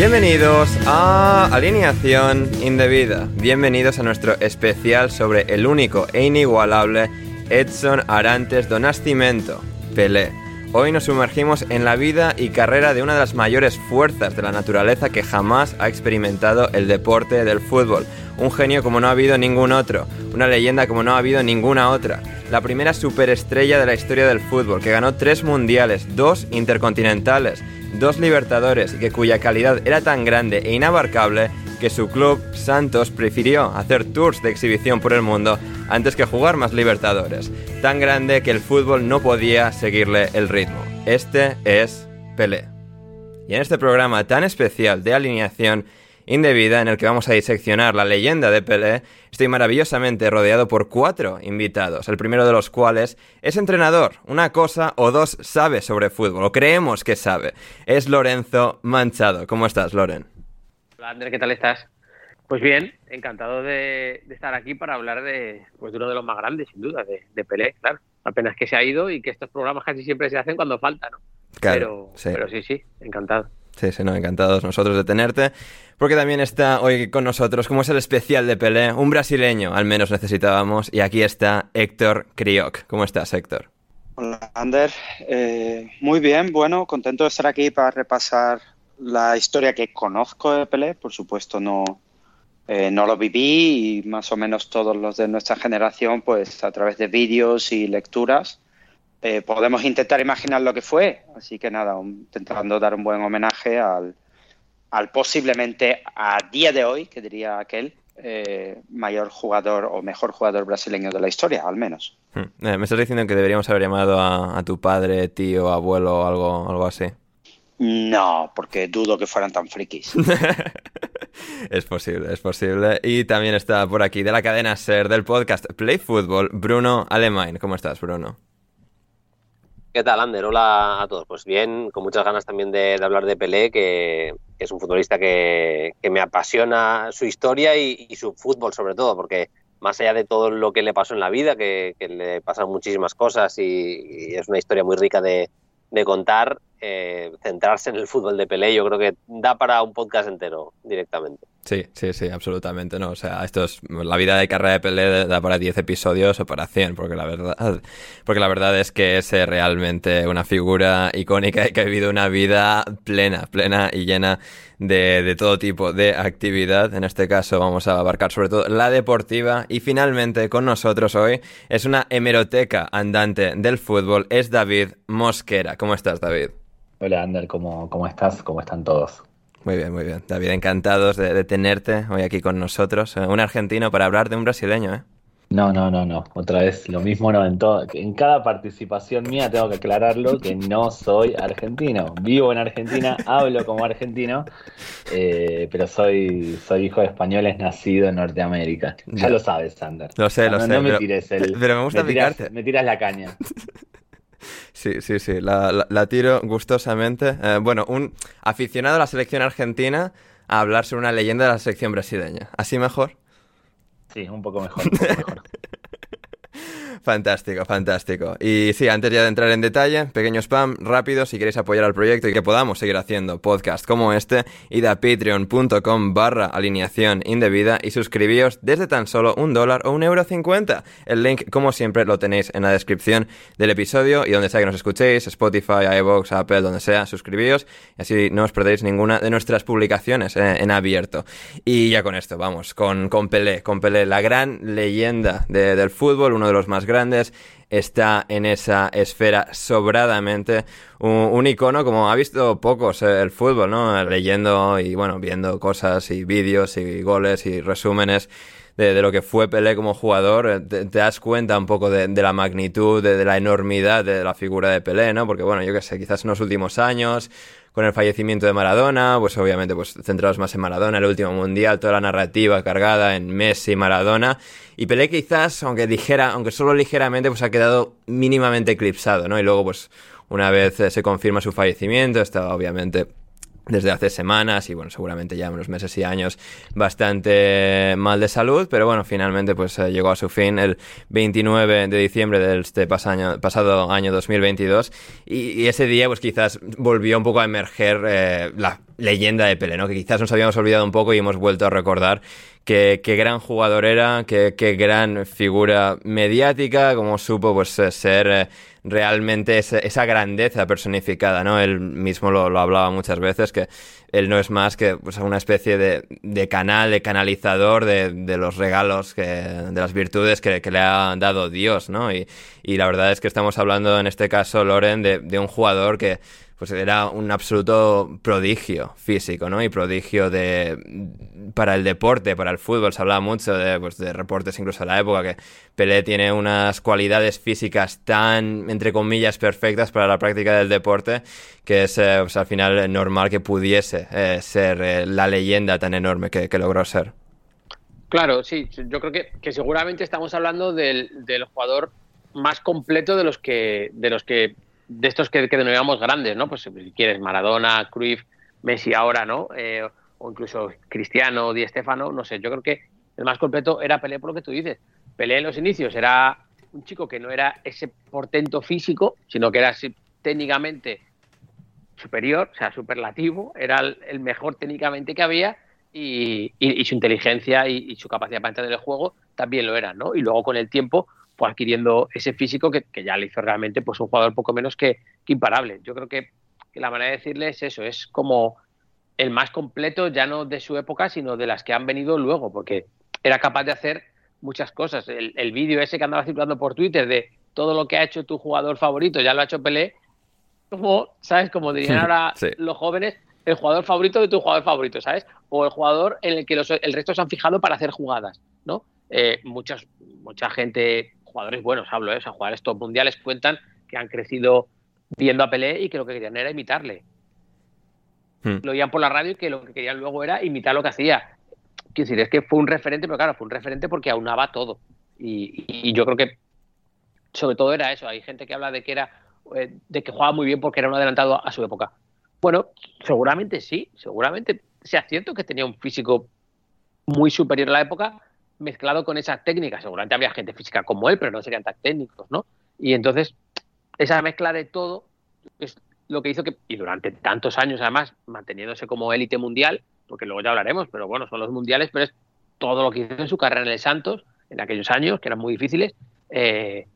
Bienvenidos a Alineación Indebida. Bienvenidos a nuestro especial sobre el único e inigualable Edson Arantes do Nascimento, Pelé. Hoy nos sumergimos en la vida y carrera de una de las mayores fuerzas de la naturaleza que jamás ha experimentado el deporte del fútbol. Un genio como no ha habido ningún otro, una leyenda como no ha habido ninguna otra. La primera superestrella de la historia del fútbol, que ganó tres mundiales, dos intercontinentales, dos libertadores y que cuya calidad era tan grande e inabarcable que su club, Santos, prefirió hacer tours de exhibición por el mundo antes que jugar más libertadores. Tan grande que el fútbol no podía seguirle el ritmo. Este es Pelé. Y en este programa tan especial de alineación indebida en el que vamos a diseccionar la leyenda de Pelé, estoy maravillosamente rodeado por cuatro invitados, el primero de los cuales es entrenador, una cosa o dos sabe sobre fútbol, o creemos que sabe. Es Lorenzo Manchado. ¿Cómo estás, Loren? Hola, Ander, ¿qué tal estás? Pues bien, encantado de, de estar aquí para hablar de, pues, de uno de los más grandes, sin duda, de, de Pelé, claro. Apenas que se ha ido y que estos programas casi siempre se hacen cuando falta, ¿no? Claro, pero, sí. pero sí, sí, encantado. Sí, sí, no, encantados nosotros de tenerte. Porque también está hoy con nosotros, como es el especial de Pelé, un brasileño, al menos necesitábamos. Y aquí está Héctor Crioc. ¿Cómo estás, Héctor? Hola, Ander. Eh, muy bien, bueno, contento de estar aquí para repasar la historia que conozco de Pelé. Por supuesto, no, eh, no lo viví y más o menos todos los de nuestra generación, pues a través de vídeos y lecturas, eh, podemos intentar imaginar lo que fue. Así que nada, intentando dar un buen homenaje al, posiblemente a día de hoy, que diría aquel, eh, mayor jugador o mejor jugador brasileño de la historia, al menos. Hmm. Eh, me estás diciendo que deberíamos haber llamado a, a tu padre, tío, abuelo o algo, algo así. No, porque dudo que fueran tan frikis. es posible, es posible. Y también está por aquí de la cadena Ser del podcast Play Football, Bruno Alemán. ¿Cómo estás, Bruno? ¿Qué tal, Ander? Hola a todos. Pues bien, con muchas ganas también de, de hablar de Pelé, que, que es un futbolista que, que me apasiona su historia y, y su fútbol sobre todo, porque más allá de todo lo que le pasó en la vida, que, que le pasaron muchísimas cosas y, y es una historia muy rica de, de contar, eh, centrarse en el fútbol de Pelé yo creo que da para un podcast entero directamente. Sí, sí, sí, absolutamente no. O sea, esto es la vida de carrera de Pelé da para 10 episodios o para 100, porque la verdad, porque la verdad es que es eh, realmente una figura icónica y que ha vivido una vida plena, plena y llena de, de todo tipo de actividad. En este caso vamos a abarcar sobre todo la deportiva y finalmente con nosotros hoy es una hemeroteca andante del fútbol, es David Mosquera. ¿Cómo estás, David? Hola, Ander, ¿cómo, cómo estás? ¿Cómo están todos? Muy bien, muy bien. David, encantados de, tenerte hoy aquí con nosotros. Eh, un argentino para hablar de un brasileño, ¿eh? No, no, no, no. Otra vez lo mismo no en todo. En cada participación mía tengo que aclararlo que no soy argentino. Vivo en Argentina, hablo como argentino, eh, pero soy, soy hijo de españoles nacido en Norteamérica. Ya lo sabes, Sander. Lo sé, lo sé. No me tires el. Pero me gusta me tiras, Me tiras la caña. Sí, sí, sí, la, tiro gustosamente. Eh, bueno, un aficionado a la selección argentina a hablar sobre una leyenda de la selección brasileña. ¿Así mejor? Sí, un poco mejor. Un poco mejor. Fantástico, fantástico. Y sí, antes ya de entrar en detalle, pequeño spam rápido, si queréis apoyar al proyecto y que podamos seguir haciendo podcast como este, id a patreon.com barra alineación indebida y suscribíos desde tan solo un dólar o un euro cincuenta. El link, como siempre, lo tenéis en la descripción del episodio y donde sea que nos escuchéis, Spotify, iVoox, Apple, donde sea, suscribíos y así no os perdéis ninguna de nuestras publicaciones eh, en abierto. Y ya con esto, vamos, con, con Pelé, con Pelé, la gran leyenda del fútbol, uno los más grandes, está en esa esfera sobradamente. Un, icono como ha visto pocos eh, el fútbol, ¿no? Leyendo y, bueno, viendo cosas y vídeos y goles y resúmenes. De, lo que fue Pelé como jugador, eh, te, das cuenta un poco de, la magnitud, de, la enormidad de la figura de Pelé, ¿no? Porque, bueno, yo qué sé, quizás en los últimos años, con el fallecimiento de Maradona, pues obviamente pues centrados más en Maradona, el último mundial, toda la narrativa cargada en Messi Maradona. Y Pelé quizás, aunque dijera, aunque solo ligeramente, pues ha quedado mínimamente eclipsado, ¿no? Y luego, pues, una vez eh, se confirma su fallecimiento, está obviamente desde hace semanas y bueno, seguramente ya unos meses y años bastante mal de salud, pero bueno, finalmente pues eh, llegó a su fin el 29 de diciembre de este pasado año 2022 y, ese día pues quizás volvió un poco a emerger eh, la leyenda de Pelé, ¿no? Que quizás nos habíamos olvidado un poco y hemos vuelto a recordar qué, gran jugador era, qué, gran figura mediática, como supo pues ser eh, realmente esa, grandeza personificada, ¿no? Él mismo lo, hablaba muchas veces, que él no es más que pues, una especie de, canal, de canalizador de, los regalos, que, de las virtudes que, le ha dado Dios, ¿no? Y, y, la verdad es que estamos hablando en este caso, Loren, de un jugador que pues era un absoluto prodigio físico, ¿no? Y prodigio de para el deporte, para el fútbol. Se hablaba mucho de, pues, de reportes incluso de la época que Pelé tiene unas cualidades físicas tan, entre comillas, perfectas para la práctica del deporte que es eh, pues, al final normal que pudiese eh, ser eh, la leyenda tan enorme que, logró ser. Claro, sí, yo creo que, que seguramente estamos hablando del, del, jugador más completo de los que de los que de estos que, que denominamos grandes, ¿no? Pues si quieres, Maradona, Cruyff, Messi ahora, ¿no? Eh, o incluso Cristiano, Di Stefano, no sé, yo creo que el más completo era Pelé por lo que tú dices. Pelé en los inicios era un chico que no era ese portento físico, sino que era técnicamente superior, o sea, superlativo, era el, mejor técnicamente que había y, su inteligencia y, y, su capacidad para entender el juego también lo era, ¿no? Y luego con el tiempo adquiriendo ese físico que, ya le hizo realmente pues un jugador poco menos que, imparable. Yo creo que, la manera de decirle es eso, es como el más completo ya no de su época, sino de las que han venido luego, porque era capaz de hacer muchas cosas. El, vídeo ese que andaba circulando por Twitter de todo lo que ha hecho tu jugador favorito, ya lo ha hecho Pelé, como, ¿sabes? Como dirían ahora los jóvenes, el jugador favorito de tu jugador favorito, ¿sabes? O el jugador en el que el resto se han fijado para hacer jugadas, ¿no? Eh, muchas, mucha gente jugadores buenos hablo, ¿eh? o sea, jugadores top mundiales cuentan que han crecido viendo a Pelé y que lo que querían era imitarle. Hmm. Lo oían por la radio y que lo que querían luego era imitar lo que hacía. Quiero decir, es que fue un referente, pero claro, fue un referente porque aunaba todo. Y, yo creo que sobre todo era eso. Hay gente que habla de que era eh, de que jugaba muy bien porque era un adelantado a su época. Bueno, seguramente sí, seguramente sea cierto que tenía un físico muy superior a la época, mezclado con esa técnica. Seguramente había gente física como él, pero no serían tan técnicos, ¿no? Y entonces, esa mezcla de todo es lo que hizo que, y durante tantos años además, manteniéndose como élite mundial, porque luego ya hablaremos, pero bueno, son los mundiales, pero es todo lo que hizo en su carrera en el Santos, en aquellos años, que eran muy difíciles, eh,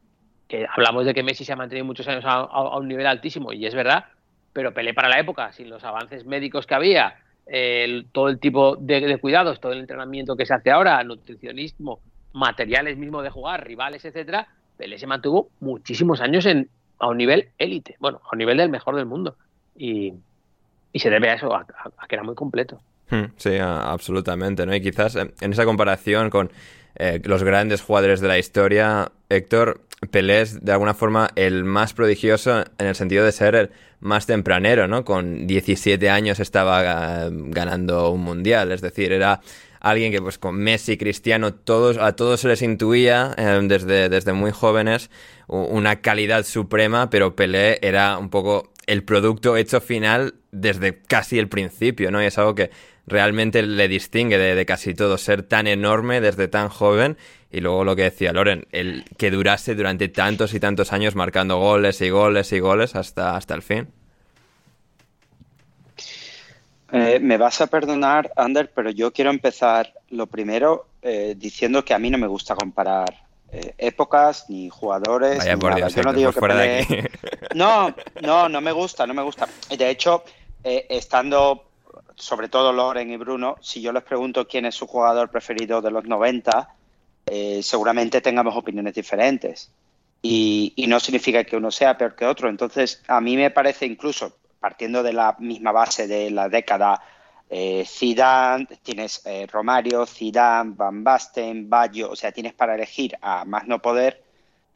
que hablamos de que Messi se ha mantenido muchos años a, un nivel altísimo, y es verdad, pero Pelé para la época, sin los avances médicos que había, todo el tipo de, cuidados, todo el entrenamiento que se hace ahora, nutricionismo, materiales mismo de jugar, rivales, etcétera, Pelé se mantuvo muchísimos años en, a un nivel élite, bueno, a un nivel del mejor del mundo. Y, Y se debe a eso, a, que era muy completo. Hmm, sí, absolutamente, ¿no? Y quizás eh, en esa comparación con eh, los grandes jugadores de la historia, Héctor, Pelé es de alguna forma el más prodigioso en el sentido de ser el más tempranero, ¿no? Con 17 años estaba ganando un mundial, es decir, era alguien que pues con Messi, Cristiano, todos, a todos se les intuía eh, desde, desde muy jóvenes una calidad suprema, pero Pelé era un poco el producto hecho final desde casi el principio, ¿no? Y es algo que realmente le distingue de, casi todo, ser tan enorme desde tan joven y luego lo que decía Loren, el que durase durante tantos y tantos años marcando goles y goles y goles hasta, hasta el fin. Eh, me vas a perdonar, Ander, pero yo quiero empezar lo primero eh, diciendo que a mí no me gusta comparar eh, épocas ni jugadores. Vaya por Dios, yo no digo que No, no, no me gusta, no me gusta. De hecho, estando sobre todo Loren y Bruno, si yo les pregunto quién es su jugador preferido de los 90, seguramente tengamos opiniones diferentes. Y, y, no significa que uno sea peor que otro. Entonces, a mí me parece incluso, partiendo de la misma base de la década, eh, Zidane, tienes eh, Romario, Zidane, Van Basten, Baggio, o sea, tienes para elegir a más no poder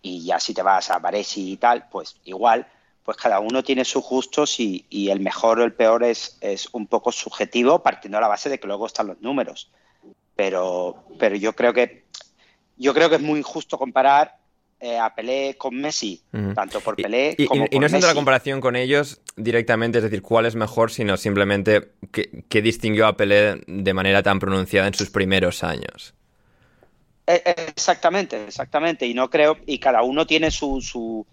y ya si te vas a Varesi y tal, pues igual, pues cada uno tiene sus gustos y, el mejor o el peor es, es un poco subjetivo partiendo de la base de que luego están los números. Pero, pero yo creo que yo creo que es muy injusto comparar eh, a Pelé con Messi, tanto por Pelé y, como y, y no es la comparación con ellos directamente, es decir, cuál es mejor, sino simplemente qué, distinguió a Pelé de manera tan pronunciada en sus primeros años. E, exactamente, exactamente. Y no creo, y cada uno tiene su, su,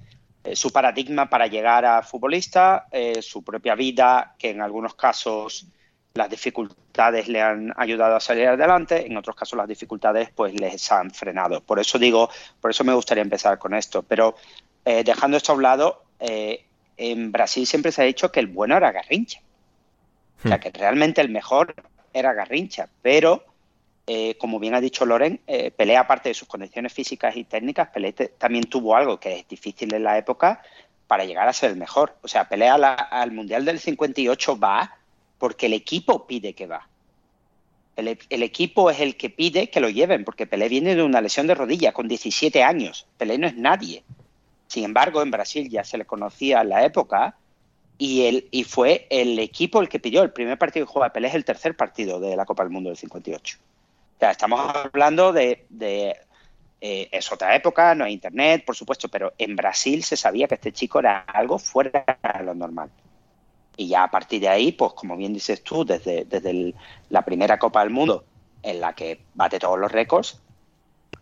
eh, su paradigma para llegar a futbolista, eh, su propia vida, que en algunos casos las dificultades le han ayudado a salir adelante, en otros casos las dificultades pues les han frenado. Por eso digo, por eso me gustaría empezar con esto. Pero eh, dejando esto a un lado, eh, en Brasil siempre se ha dicho que el bueno era Garrincha. O sea, hmm. que realmente el mejor era Garrincha. Pero, eh, como bien ha dicho Loren, Pelé, aparte de sus condiciones físicas y técnicas, Pelé también tuvo algo que es difícil en la época para llegar a ser el mejor. O sea, Pelé al Mundial del 58 va porque el equipo pide que va. El, equipo es el que pide que lo lleven, porque Pelé viene de una lesión de rodilla con 17 años. Pelé no es nadie. Sin embargo, en Brasil ya se le conocía en la época y, y fue el equipo el que pidió. El primer partido que juega Pelé es el tercer partido de la Copa del Mundo del 58. O sea, estamos hablando de, eh, es otra época, no hay internet, por supuesto, pero en Brasil se sabía que este chico era algo fuera de lo normal. Y ya a partir de ahí, pues como bien dices tú, desde, desde la primera Copa del Mundo, en la que bate todos los récords,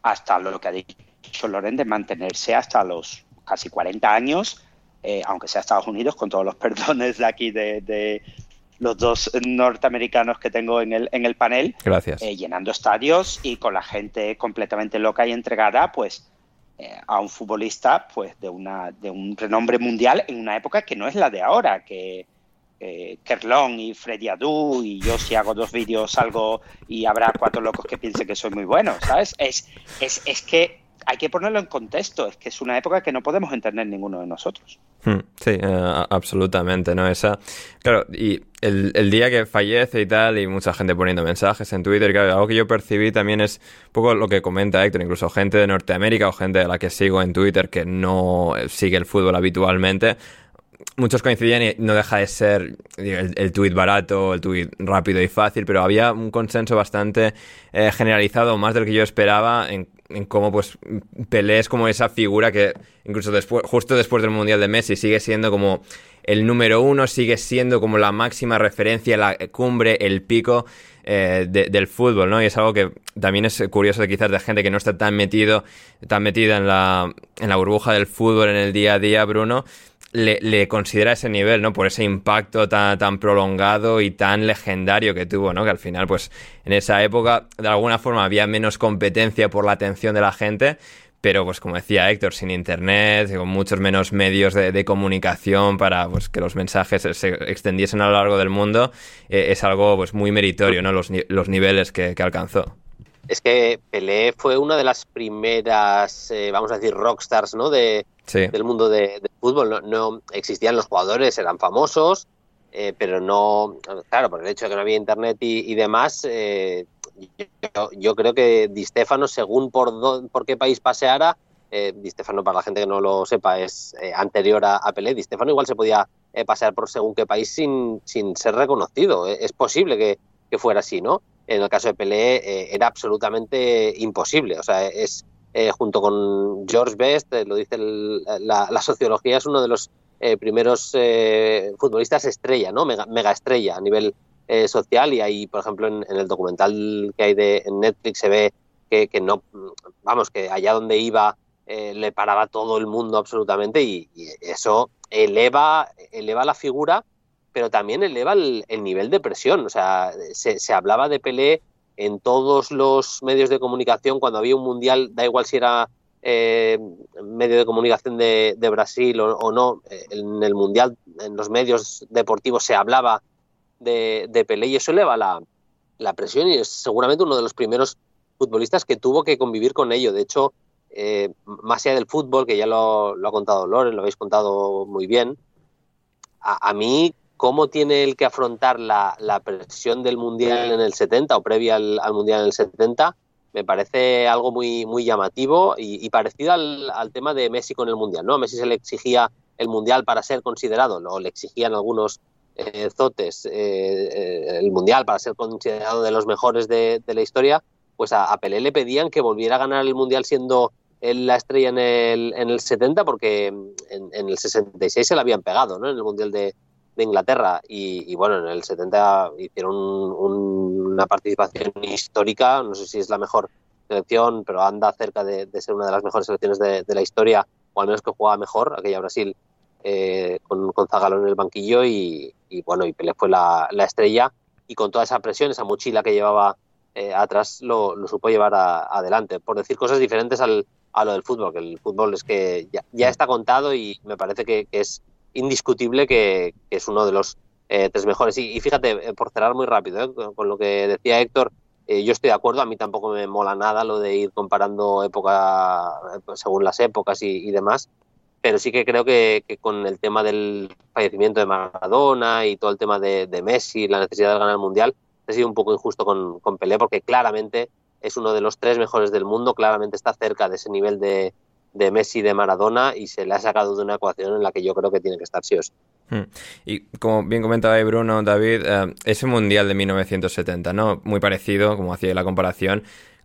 hasta lo que ha dicho Loren de mantenerse hasta los casi 40 años, eh, aunque sea Estados Unidos, con todos los perdones de aquí de, los dos norteamericanos que tengo en el, en el panel. Gracias. Eh, llenando estadios y con la gente completamente loca y entregada, pues eh, a un futbolista pues de una de un renombre mundial en una época que no es la de ahora, que eh, Kerlon y Freddy Adu y yo si hago dos vídeos salgo y habrá cuatro locos que piensen que soy muy bueno, ¿sabes? Es, es, es que hay que ponerlo en contexto, es que es una época que no podemos entender ninguno de nosotros. Hmm, sí, eh, absolutamente, ¿no? Esa, claro, y el, día que fallece y tal, y mucha gente poniendo mensajes en Twitter, claro, algo que yo percibí también es un poco lo que comenta Héctor, incluso gente de Norteamérica o gente a la que sigo en Twitter que no sigue el fútbol habitualmente, muchos coincidían y no deja de ser el, tuit barato, el tuit rápido y fácil, pero había un consenso bastante eh, generalizado, más del que yo esperaba, en, cómo pues Pelé es como esa figura que incluso después, justo después del Mundial de Messi sigue siendo como el número uno, sigue siendo como la máxima referencia, la cumbre, el pico eh, del fútbol, ¿no? Y es algo que también es curioso de quizás de gente que no está tan metido, tan metida en la, en la burbuja del fútbol en el día a día, Bruno, le, considera ese nivel, ¿no? Por ese impacto tan, tan prolongado y tan legendario que tuvo, ¿no? Que al final, pues, en esa época, de alguna forma, había menos competencia por la atención de la gente, pero pues como decía Héctor, sin internet, con muchos menos medios de, comunicación para pues, que los mensajes se extendiesen a lo largo del mundo, eh, es algo pues muy meritorio, ¿no? Los, los niveles que, alcanzó. Es que Pelé fue una de las primeras, eh, vamos a decir, rockstars, ¿no? De, del mundo de, fútbol. No, existían los jugadores, eran famosos, eh, pero no, claro, por el hecho de que no había internet y, demás, eh, yo, creo que Di Stefano, según por, por qué país paseara, Di Stefano, para la gente que no lo sepa, es anterior a, a, Pelé, Di Stefano igual se podía pasear por según qué país sin, sin ser reconocido. Es posible que, que fuera así, ¿no? En el caso de Pelé era absolutamente imposible. O sea, es junto con George Best, lo dice la, la, sociología, es uno de los eh, primeros eh, futbolistas estrella, ¿no? Mega, estrella a nivel eh, social y ahí, por ejemplo, en, el documental que hay de en Netflix se ve que, no, vamos, que allá donde iba le paraba todo el mundo absolutamente y, eso eleva, eleva la figura, pero también eleva el, nivel de presión. O sea, se, se hablaba de Pelé en todos los medios de comunicación cuando había un mundial, da igual si era eh, medio de comunicación de, Brasil o, no, eh, en el Mundial, en los medios deportivos se hablaba de, de Pelé y eso eleva la, la, presión y es seguramente uno de los primeros futbolistas que tuvo que convivir con ello. De hecho, eh, más allá del fútbol, que ya lo, ha contado Loren, lo habéis contado muy bien, a, mí, ¿cómo tiene el que afrontar la, la, presión del Mundial en el 70 o previa al, al Mundial en el 70? me parece algo muy, muy llamativo y, parecido al, tema de Messi con el Mundial. ¿no? A Messi se le exigía el Mundial para ser considerado, o le exigían algunos eh, zotes eh, eh, el Mundial para ser considerado de los mejores de, la historia, pues a, Pelé le pedían que volviera a ganar el Mundial siendo la estrella en el, en el 70 porque en, el 66 se le habían pegado ¿no? en el Mundial de, de Inglaterra y, bueno, en el 70 hicieron una participación histórica, no sé si es la mejor selección, pero anda cerca de, ser una de las mejores selecciones de, la historia, o al menos que juega mejor, aquella Brasil eh, con, con Zagallo en el banquillo y, bueno, y Pelé fue la, estrella. Y con toda esa presión, esa mochila que llevaba eh, atrás lo, supo llevar adelante, por decir cosas diferentes al, a lo del fútbol, que el fútbol es que ya, está contado y me parece que es indiscutible que, es uno de los eh, tres mejores. Y, fíjate, eh, por cerrar muy rápido, eh, con, lo que decía Héctor, yo estoy de acuerdo, a mí tampoco me mola nada lo de ir comparando época según las épocas y, demás, pero sí que creo que, con el tema del fallecimiento de Maradona y todo el tema de, Messi, la necesidad de ganar el Mundial, ha sido un poco injusto con, con porque claramente es uno de los tres mejores del mundo, claramente está cerca de ese nivel de, de Messi de Maradona y se le ha sacado de una ecuación en la que yo creo que tiene que estar sí o. Hmm. Y como bien comentaba Bruno, David, eh, ese Mundial de 1970, ¿no? Muy parecido, como hacía la comparación,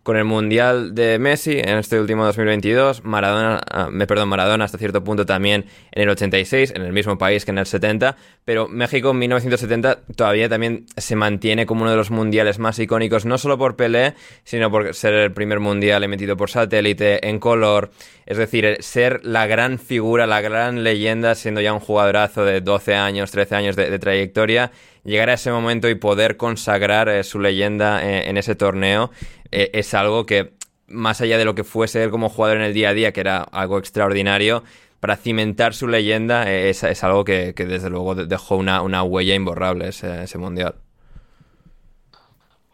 con el Mundial de Messi en este último 2022, Maradona, me perdón, Maradona hasta cierto punto también en el 86, en el mismo país que en el 70, pero México en 1970 todavía también se mantiene como uno de los mundiales más icónicos, no solo por Pelé, sino por ser el primer mundial emitido por satélite, en color, es decir, ser la gran figura, la gran leyenda, siendo ya un jugadorazo de 12 años, 13 años de, trayectoria, llegar a ese momento y poder consagrar eh, su leyenda eh, en ese torneo eh, es algo que, más allá de lo que fuese él como jugador en el día a día, que era algo extraordinario, para cimentar su leyenda es, algo que, desde luego dejó una, huella imborrable ese, mundial.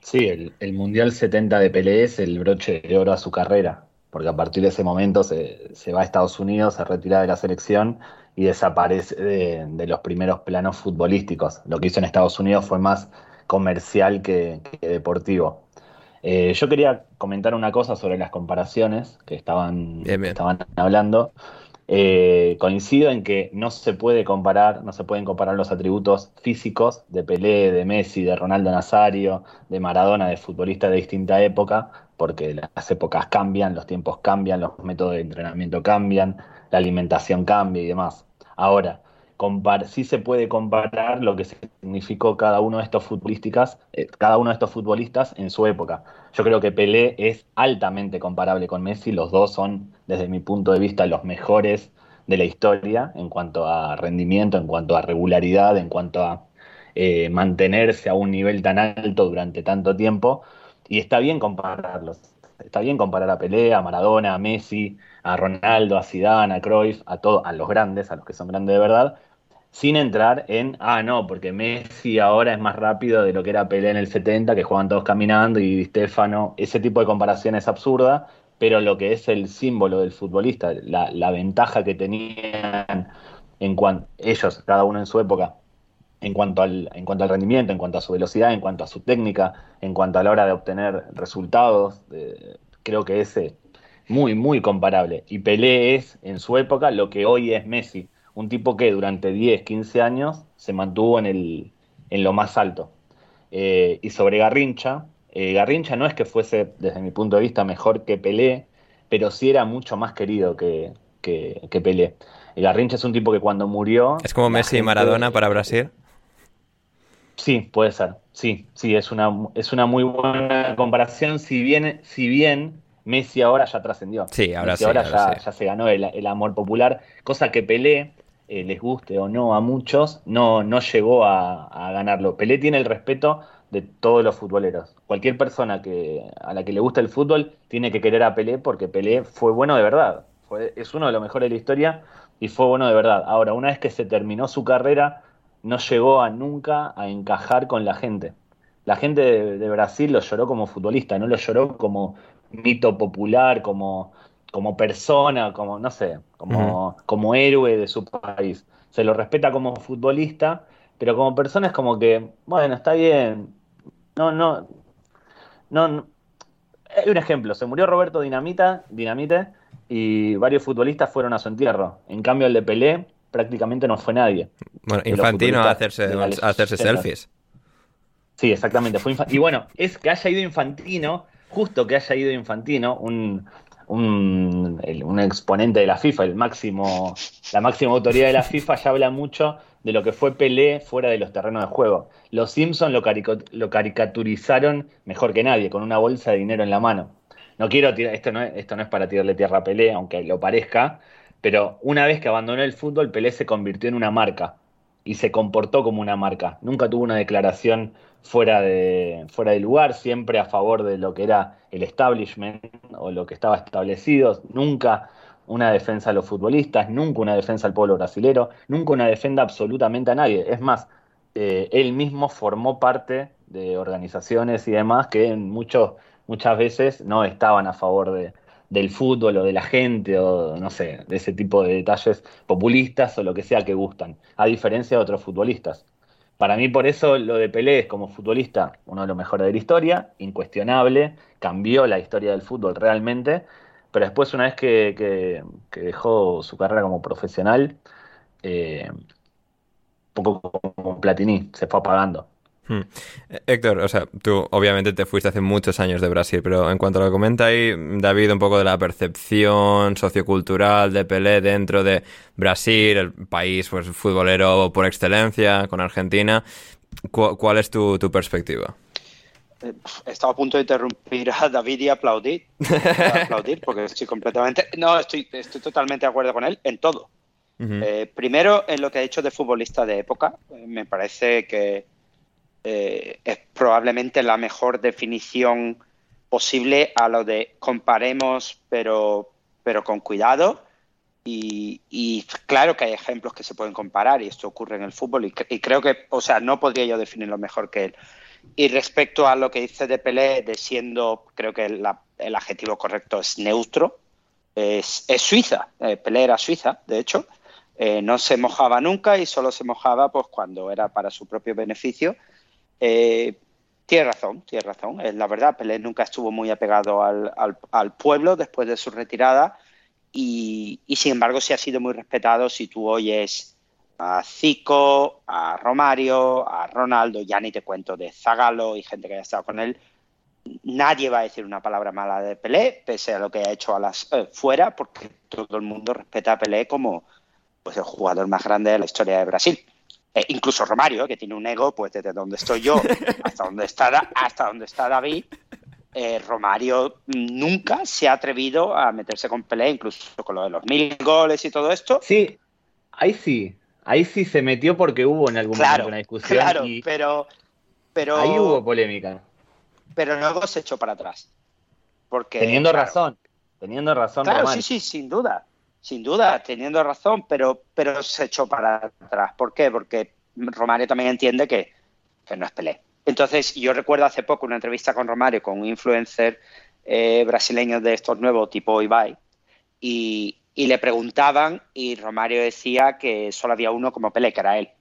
Sí, el, Mundial 70 de Pelé es el broche de oro a su carrera, porque a partir de ese momento se, va a Estados Unidos, se retira de la selección y desaparece de, los primeros planos futbolísticos. Lo que hizo en Estados Unidos fue más comercial que deportivo. Eh, yo quería comentar una cosa sobre las comparaciones que estaban, estaban hablando. Eh, coincido en que no se puede comparar, no se pueden comparar los atributos físicos de Pelé, de Messi, de Ronaldo Nazario, de Maradona, de futbolistas de distinta época, porque las épocas cambian, los tiempos cambian, los métodos de entrenamiento cambian, la alimentación cambia y demás. Ahora, sí se puede comparar lo que significó cada uno de estos futbolistas, eh, cada uno de estos futbolistas en su época. Yo creo que Pelé es altamente comparable con Messi, los dos son, desde mi punto de vista, los mejores de la historia en cuanto a rendimiento, en cuanto a regularidad, en cuanto a eh, mantenerse a un nivel tan alto durante tanto tiempo. Y está bien compararlos. Está bien comparar a Pelé, a Maradona, a Messi, a Ronaldo, a Zidane, a Cruyff, a todos, a los grandes, a los que son grandes de verdad, sin entrar en, ah, no, porque Messi ahora es más rápido de lo que era Pelé en el 70, que juegan todos caminando, y Stefano, ese tipo de comparación es absurda, pero lo que es el símbolo del futbolista, la, ventaja que tenían en cuanto ellos, cada uno en su época, en cuanto, al, en cuanto al rendimiento, en cuanto a su velocidad, en cuanto a su técnica, en cuanto a la hora de obtener resultados. Eh, creo que es muy, muy comparable. Y Pelé es, en su época, lo que hoy es Messi. Un tipo que durante 10, 15 años se mantuvo en, el, en lo más alto. Eh, y sobre Garrincha, eh, Garrincha no es que fuese, desde mi punto de vista, mejor que Pelé, pero sí era mucho más querido que, que, Pelé. Garrincha es un tipo que cuando murió... ¿Es como Messi y Maradona para Brasil? Sí, puede ser. Sí, sí, es una, es una muy buena comparación. Si bien, si bien Messi ahora ya trascendió. Sí, ahora sí. Ahora, ya, se ganó el, amor popular, cosa que Pelé, eh, les guste o no a muchos, no, no llegó a, ganarlo. Pelé tiene el respeto de todos los futboleros. Cualquier persona que, a la que le gusta el fútbol tiene que querer a Pelé porque Pelé fue bueno de verdad. Fue, es uno de los mejores de la historia y fue bueno de verdad. Ahora, una vez que se terminó su carrera, no llegó a nunca a encajar con la gente. La gente de, Brasil lo lloró como futbolista, no lo lloró como mito popular, como, como persona, como, no sé, como, como héroe de su país. Se lo respeta como futbolista, pero como persona es como que, bueno, está bien. No, no, no, Hay un ejemplo, se murió Roberto Dinamita, Dinamite y varios futbolistas fueron a su entierro. En cambio el de Pelé prácticamente no fue nadie. Bueno, Infantino a hacerse, hacerse selfies. Sí, exactamente. Fue y bueno, es que haya ido Infantino, justo que haya ido Infantino, un, un, exponente de la FIFA, el máximo, la máxima autoridad de la FIFA, ya habla mucho de lo que fue Pelé fuera de los terrenos de juego. Los Simpsons lo, lo caricaturizaron mejor que nadie, con una bolsa de dinero en la mano. No quiero tirar, esto no, esto no es para tirarle tierra a Pelé, aunque lo parezca, pero una vez que abandonó el fútbol, Pelé se convirtió en una marca y se comportó como una marca. Nunca tuvo una declaración fuera de, fuera lugar, siempre a favor de lo que era el establishment o lo que estaba establecido. Nunca una defensa a los futbolistas, nunca una defensa al pueblo brasilero, nunca una defensa absolutamente a nadie. Es más, eh, él mismo formó parte de organizaciones y demás que muchas veces no estaban a favor de, del fútbol o de la gente o no sé, de ese tipo de detalles populistas o lo que sea que gustan, a diferencia de otros futbolistas. Para mí por eso lo de Pelé es como futbolista uno de los mejores de la historia, incuestionable, cambió la historia del fútbol realmente, pero después una vez que, dejó su carrera como profesional, eh, un poco como Platini, se fue apagando. Hmm. Eh, Héctor, o sea, tú obviamente te fuiste hace muchos años de Brasil, pero en cuanto a lo que comenta ahí David, un poco de la percepción sociocultural de Pelé dentro de Brasil, el país pues futbolero por excelencia, con Argentina, ¿cuál es tu, perspectiva? He eh, estado a punto de interrumpir a David y aplaudir, aplaudir porque estoy completamente, no, estoy, estoy totalmente de acuerdo con él en todo. Eh, primero, en lo que ha dicho de futbolista de época, me parece que eh, es probablemente la mejor definición posible a lo de comparemos pero, pero con cuidado. Y, claro que hay ejemplos que se pueden comparar y esto ocurre en el fútbol y, creo que, o sea, no podría yo definirlo mejor que él. Y respecto a lo que dice de Pelé, de siendo, creo que el adjetivo correcto es neutro, es, Suiza. Eh, Pelé era Suiza, de hecho. Eh, no se mojaba nunca y solo se mojaba pues cuando era para su propio beneficio eh, tiene razón, tiene razón. Es la verdad, Pelé nunca estuvo muy apegado al, pueblo después de su retirada y, sin embargo sí ha sido muy respetado si tú oyes a Zico, a Romario, a Ronaldo, ya ni te cuento de Zagalo y gente que haya estado con él. Nadie va a decir una palabra mala de Pelé, pese a lo que ha hecho a las eh, fuera, porque todo el mundo respeta a Pelé como pues, el jugador más grande de la historia de Brasil. Eh, incluso Romario, que tiene un ego, pues desde donde estoy yo hasta donde está, hasta donde está David, eh, Romario nunca se ha atrevido a meterse con Pelé, incluso con lo de los mil goles y todo esto. Sí, ahí sí, ahí sí se metió porque hubo en algún momento una discusión. Claro, pero, pero. Ahí hubo polémica. Pero luego se echó para atrás. Porque, teniendo razón, teniendo razón. Claro, sí, sí, sin duda sin duda, teniendo razón, pero, pero se echó para atrás. ¿Por qué? Porque Romario también entiende que, no es Pelé. Entonces, yo recuerdo hace poco una entrevista con Romario, con un influencer eh, brasileño de estos nuevos, tipo Ibai, y, le preguntaban y Romario decía que solo había uno como Pelé, que era él.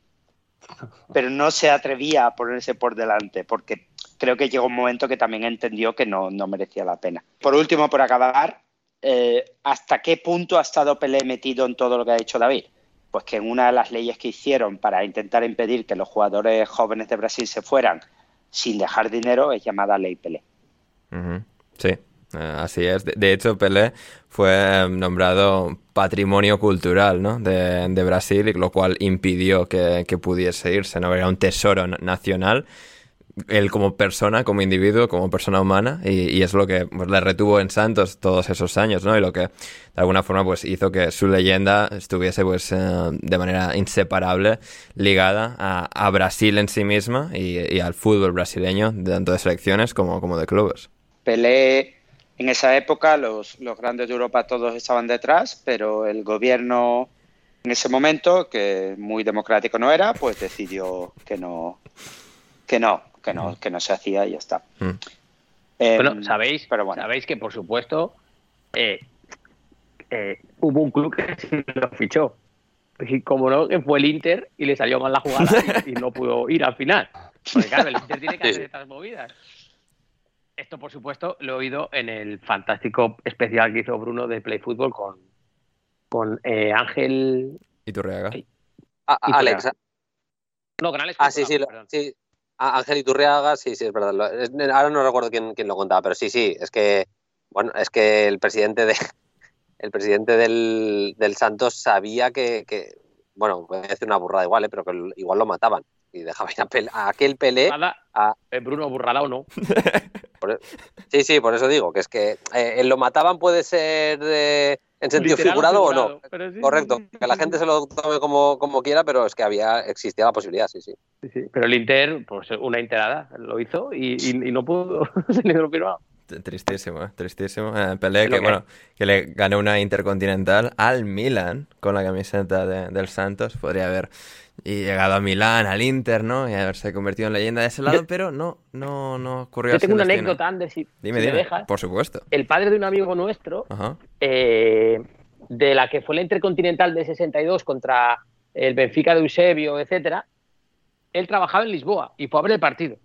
pero no se atrevía a ponerse por delante, porque creo que llegó un momento que también entendió que no, no merecía la pena. Por último, por acabar, eh, ¿hasta qué punto ha estado Pelé metido en todo lo que ha dicho David? Pues que en una de las leyes que hicieron para intentar impedir que los jugadores jóvenes de Brasil se fueran sin dejar dinero es llamada Ley Pelé. Sí, eh, así es. De, hecho, Pelé fue nombrado patrimonio cultural de, de, Brasil, lo cual impidió que, que, pudiese irse. ¿no? Era un tesoro nacional él como persona, como individuo, como persona humana, y, es lo que pues, le retuvo en Santos todos esos años, ¿no? Y lo que de alguna forma pues hizo que su leyenda estuviese pues eh, de manera inseparable ligada a, Brasil en sí misma y, al fútbol brasileño, tanto de selecciones como, como de clubes. Pelé, en esa época los, los grandes de Europa todos estaban detrás, pero el gobierno en ese momento, que muy democrático no era, pues decidió que no, que no, que no, que no se hacía y ya está. Mm. Eh, bueno, sabéis, pero bueno. sabéis que por supuesto eh, eh, hubo un club que sí lo fichó. Y como no, que fue el Inter y le salió mal la jugada y, no pudo ir al final. Porque claro, el Inter tiene que hacer estas movidas. Esto, por supuesto, lo he oído en el fantástico especial que hizo Bruno de Play Football con, con Ángel. ¿Y tu reaga? Ah, Alex. No, con Alex. Ah, sí, sí, sí, Ángel Iturriaga, sí, sí, es verdad. Ahora no recuerdo quién, quién, lo contaba, pero sí, sí, es que, bueno, es que el presidente de el presidente del, del Santos sabía que, que, bueno, voy a decir una burrada igual, ¿eh? pero que igual lo mataban y dejaban a, aquel Pelé a eh, Bruno burrada o no. E, sí, sí, por eso digo, que es que eh, lo mataban puede ser de en sentido figurado, o no. Correcto, que la gente se lo tome como, como quiera, pero es que había existía la posibilidad, sí, sí. Pero el Inter, pues una enterada, lo hizo y, no pudo, se le lo firmado. Tristísimo, ¿eh? tristísimo. Eh, Pelé, que, bueno, que le ganó una intercontinental al Milan con la camiseta del Santos. Podría haber llegado a Milán, al Inter, ¿no? Y haberse convertido en leyenda de ese lado, pero no, no, no ocurrió Yo tengo una anécdota, Ander, si, dime, dime. dejas. Por supuesto. El padre de un amigo nuestro, eh, de la que fue la intercontinental de 62 contra el Benfica de Eusebio, etcétera, él trabajaba en Lisboa y fue a ver el partido.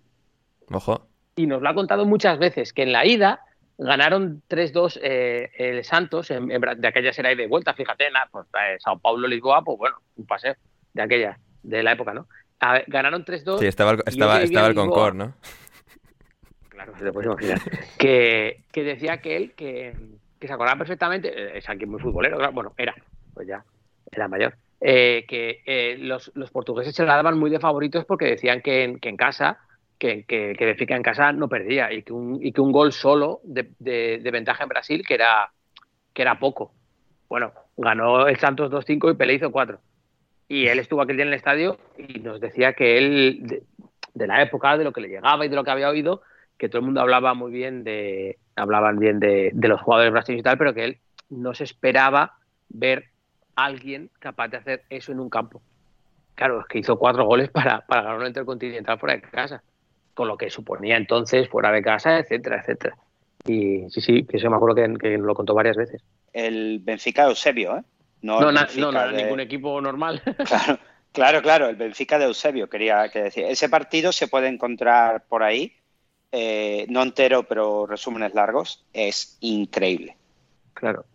Ojo y nos lo ha contado muchas veces, que en la ida ganaron 3-2 eh, el Santos de aquella serie de vuelta, fíjate, en pues, eh, Sao Paulo, Lisboa, pues bueno, un paseo de aquella, de la época, ¿no? ganaron 3-2. Sí, estaba, estaba, estaba el Concord, ¿no? Claro, se puede imaginar. que, que decía que él, que, que se acordaba perfectamente, eh, es aquí muy futbolero, bueno, era, pues ya, era mayor, que los, los, portugueses se la daban muy de favoritos porque decían que que en casa que, que, que Benfica en casa no perdía y que un, y que un gol solo de, de, ventaja en Brasil, que era, que era poco. Bueno, ganó el Santos 2-5 y Pelé hizo 4. Y él estuvo aquel día en el estadio y nos decía que él, de, la época, de lo que le llegaba y de lo que había oído, que todo el mundo hablaba muy bien de, hablaban bien de, de los jugadores brasileños y tal, pero que él no se esperaba ver a alguien capaz de hacer eso en un campo. Claro, es que hizo cuatro goles para, para ganar un intercontinental fuera de casa con lo que suponía entonces fuera de casa, etcétera, etcétera. Y sí, sí, que eso me acuerdo que, que lo contó varias veces. El Benfica de Eusebio, ¿eh? No, no, no, ningún equipo normal. Claro, claro, claro, el Benfica de Eusebio, quería que decir. Ese partido se puede encontrar por ahí, eh, no entero, pero resúmenes largos, es increíble. Claro.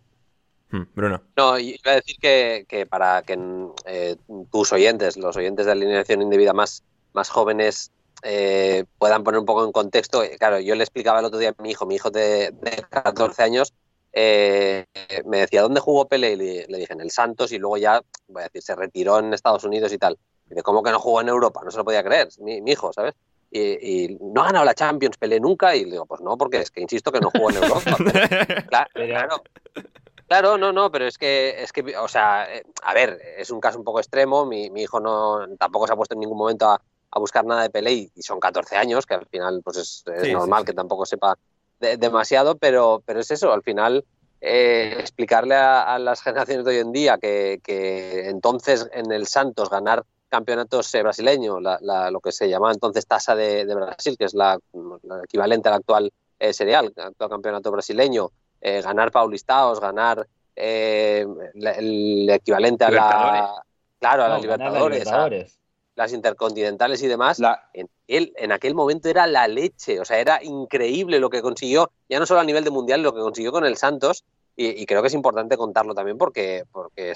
Hmm, Bruno. No, iba a decir que, que para que eh, tus oyentes, los oyentes de alineación indebida más, más jóvenes, eh, puedan poner un poco en contexto. Eh, claro, yo le explicaba el otro día a mi hijo, mi hijo de, 14 años, eh, me decía, ¿dónde jugó Pele? Y le, dije, en el Santos, y luego ya, voy a decir, se retiró en Estados Unidos y tal. Y de ¿cómo que no jugó en Europa? No se lo podía creer, mi, hijo, ¿sabes? Y, no ha ganado la Champions Pelé nunca, y le digo, pues no, porque es que insisto que no jugó en Europa. claro, claro. Claro, no, no, pero es que, es que, o sea, a ver, es un caso un poco extremo. Mi, mi hijo no tampoco se ha puesto en ningún momento a, a buscar nada de Pelé y son 14 años, que al final pues es, normal que tampoco sepa demasiado, pero, pero es eso, al final eh, explicarle a, las generaciones de hoy en día que, entonces en el Santos ganar campeonatos eh, brasileños, lo que se llamaba entonces tasa de, Brasil, que es la, equivalente al actual eh, serial, actual campeonato brasileño, eh, ganar Paulistaos, ganar el equivalente a la, claro, a la Libertadores las intercontinentales y demás, La- en, él, en aquel momento era la leche, o sea, era increíble lo que consiguió, ya no solo a nivel de mundial, lo que consiguió con el Santos, y, y creo que es importante contarlo también porque, porque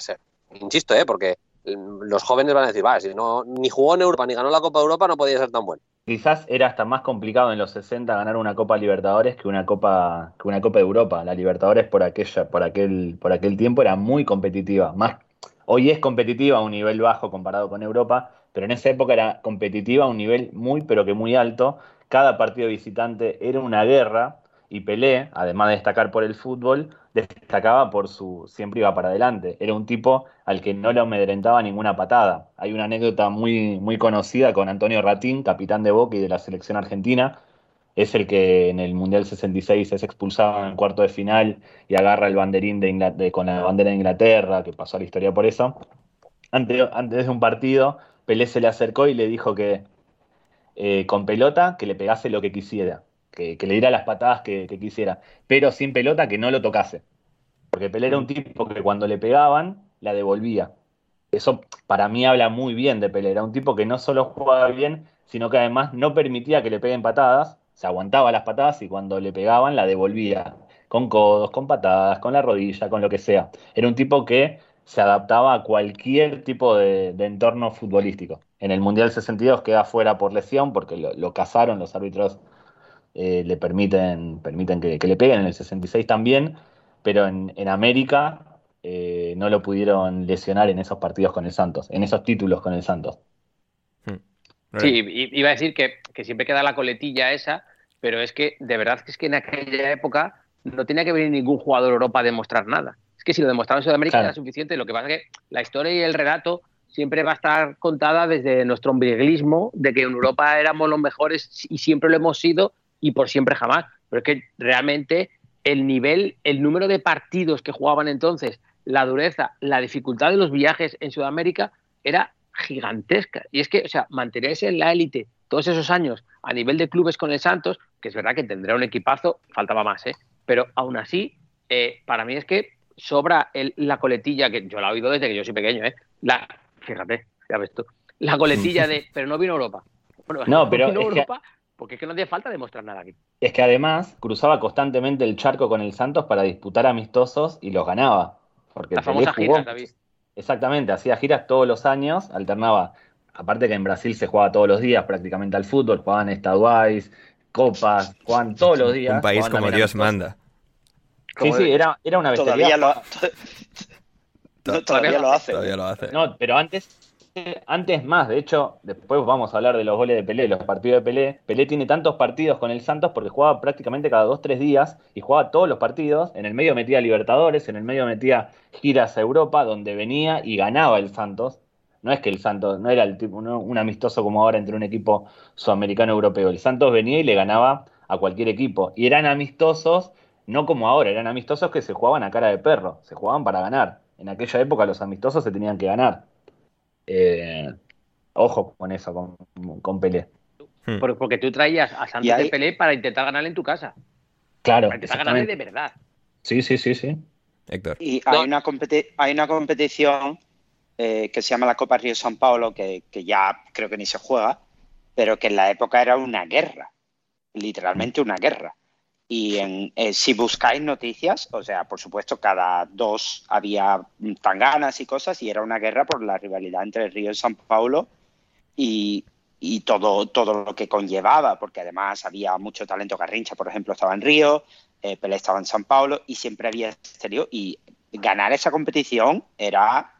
insisto, ¿eh? porque los jóvenes van a decir, va, si no, ni jugó en Europa ni ganó la Copa de Europa, no podía ser tan bueno. Quizás era hasta más complicado en los 60 ganar una Copa Libertadores que una Copa, que una Copa de Europa. La Libertadores por aquella, por aquel, por aquel tiempo era muy competitiva. Más, hoy es competitiva a un nivel bajo comparado con Europa, pero en esa época era competitiva a un nivel muy, pero que muy alto. Cada partido visitante era una guerra y Pelé, además de destacar por el fútbol, destacaba por su siempre iba para adelante. Era un tipo al que no le amedrentaba ninguna patada. Hay una anécdota muy, muy conocida con Antonio Ratín, capitán de Boca y de la selección argentina. Es el que en el Mundial 66 es expulsado en cuarto de final y agarra el banderín de con la bandera de Inglaterra, que pasó a la historia por eso. Antes, antes de un partido, Pelé se le acercó y le dijo que eh, con pelota que le pegase lo que quisiera, que, le diera las patadas que, que quisiera, pero sin pelota que no lo tocase. Porque Pelé era un tipo que cuando le pegaban, la devolvía. Eso para mí habla muy bien de Pelé. Era un tipo que no solo jugaba bien, sino que además no permitía que le peguen patadas, se aguantaba las patadas y cuando le pegaban la devolvía. Con codos, con patadas, con la rodilla, con lo que sea. Era un tipo que se adaptaba a cualquier tipo de, de entorno futbolístico. En el Mundial 62 queda fuera por lesión porque lo, lo cazaron, los árbitros eh, le permiten, permiten que, que le peguen en el 66 también, pero en, en América eh, no lo pudieron lesionar en esos partidos con el Santos, en esos títulos con el Santos. Sí, i- iba a decir que, que siempre queda la coletilla esa, pero es que de verdad que es que en aquella época no tenía que venir ningún jugador de Europa a demostrar nada. Es que si lo demostraba en Sudamérica Claro. era suficiente. Lo que pasa es que la historia y el relato siempre va a estar contada desde nuestro ombliguismo de que en Europa éramos los mejores y siempre lo hemos sido y por siempre jamás. Pero es que realmente el nivel, el número de partidos que jugaban entonces, la dureza, la dificultad de los viajes en Sudamérica era gigantesca. Y es que, o sea, mantenerse en la élite todos esos años a nivel de clubes con el Santos, que es verdad que tendrá un equipazo, faltaba más, ¿eh? Pero aún así, eh, para mí es que sobra el- la coletilla, que yo la he oído desde que yo soy pequeño, ¿eh? La, fíjate, ya ves tú. La coletilla de, pero no vino a Europa. Bueno, No, pero vino que- Europa porque es que no hacía falta demostrar nada aquí. Es que además cruzaba constantemente el charco con el Santos para disputar amistosos y los ganaba. Porque La Pelé famosa jugó- gira, David. Exactamente, hacía giras todos los años, alternaba, aparte que en Brasil se jugaba todos los días prácticamente al fútbol, jugaban estaduales, copas, jugaban todos los días. Un país como Dios amistosos. manda. Sí, Como sí, era, era una Todavía bestialidad. lo, No, todavía lo hace. Todavía lo hace. No, pero antes, antes más, de hecho, después vamos a hablar de los goles de Pelé, los partidos de Pelé. Pelé tiene tantos partidos con el Santos porque jugaba prácticamente cada dos, tres días y jugaba todos los partidos. En el medio metía Libertadores, en el medio metía giras a Europa, donde venía y ganaba el Santos. No es que el Santos, no era el tipo, no, un amistoso como ahora entre un equipo sudamericano europeo. El Santos venía y le ganaba a cualquier equipo. Y eran amistosos, no como ahora, eran amistosos que se jugaban a cara de perro, se jugaban para ganar. En aquella época los amistosos se tenían que ganar. Eh, ojo con eso, con, con Pelé. Hmm. Por- Porque tú traías a Santos ahí- de Pelé para intentar ganarle en tu casa. Claro, Para intentar ganarle de verdad. Sí, sí, sí, sí. Héctor. Y No. hay una, competi- hay una competición eh, que se llama la Copa Río San Paulo, que, que ya creo que ni se juega, pero que en la época era una guerra, literalmente una guerra. Y en, eh, si buscáis noticias, o sea, por supuesto, cada dos había tanganas y cosas, y era una guerra por la rivalidad entre Río y San Paulo y, y todo, todo lo que conllevaba, porque además había mucho talento. Garrincha, por ejemplo, estaba en Río, eh, Pelé estaba en San Paulo y siempre había exterior. Y ganar esa competición era,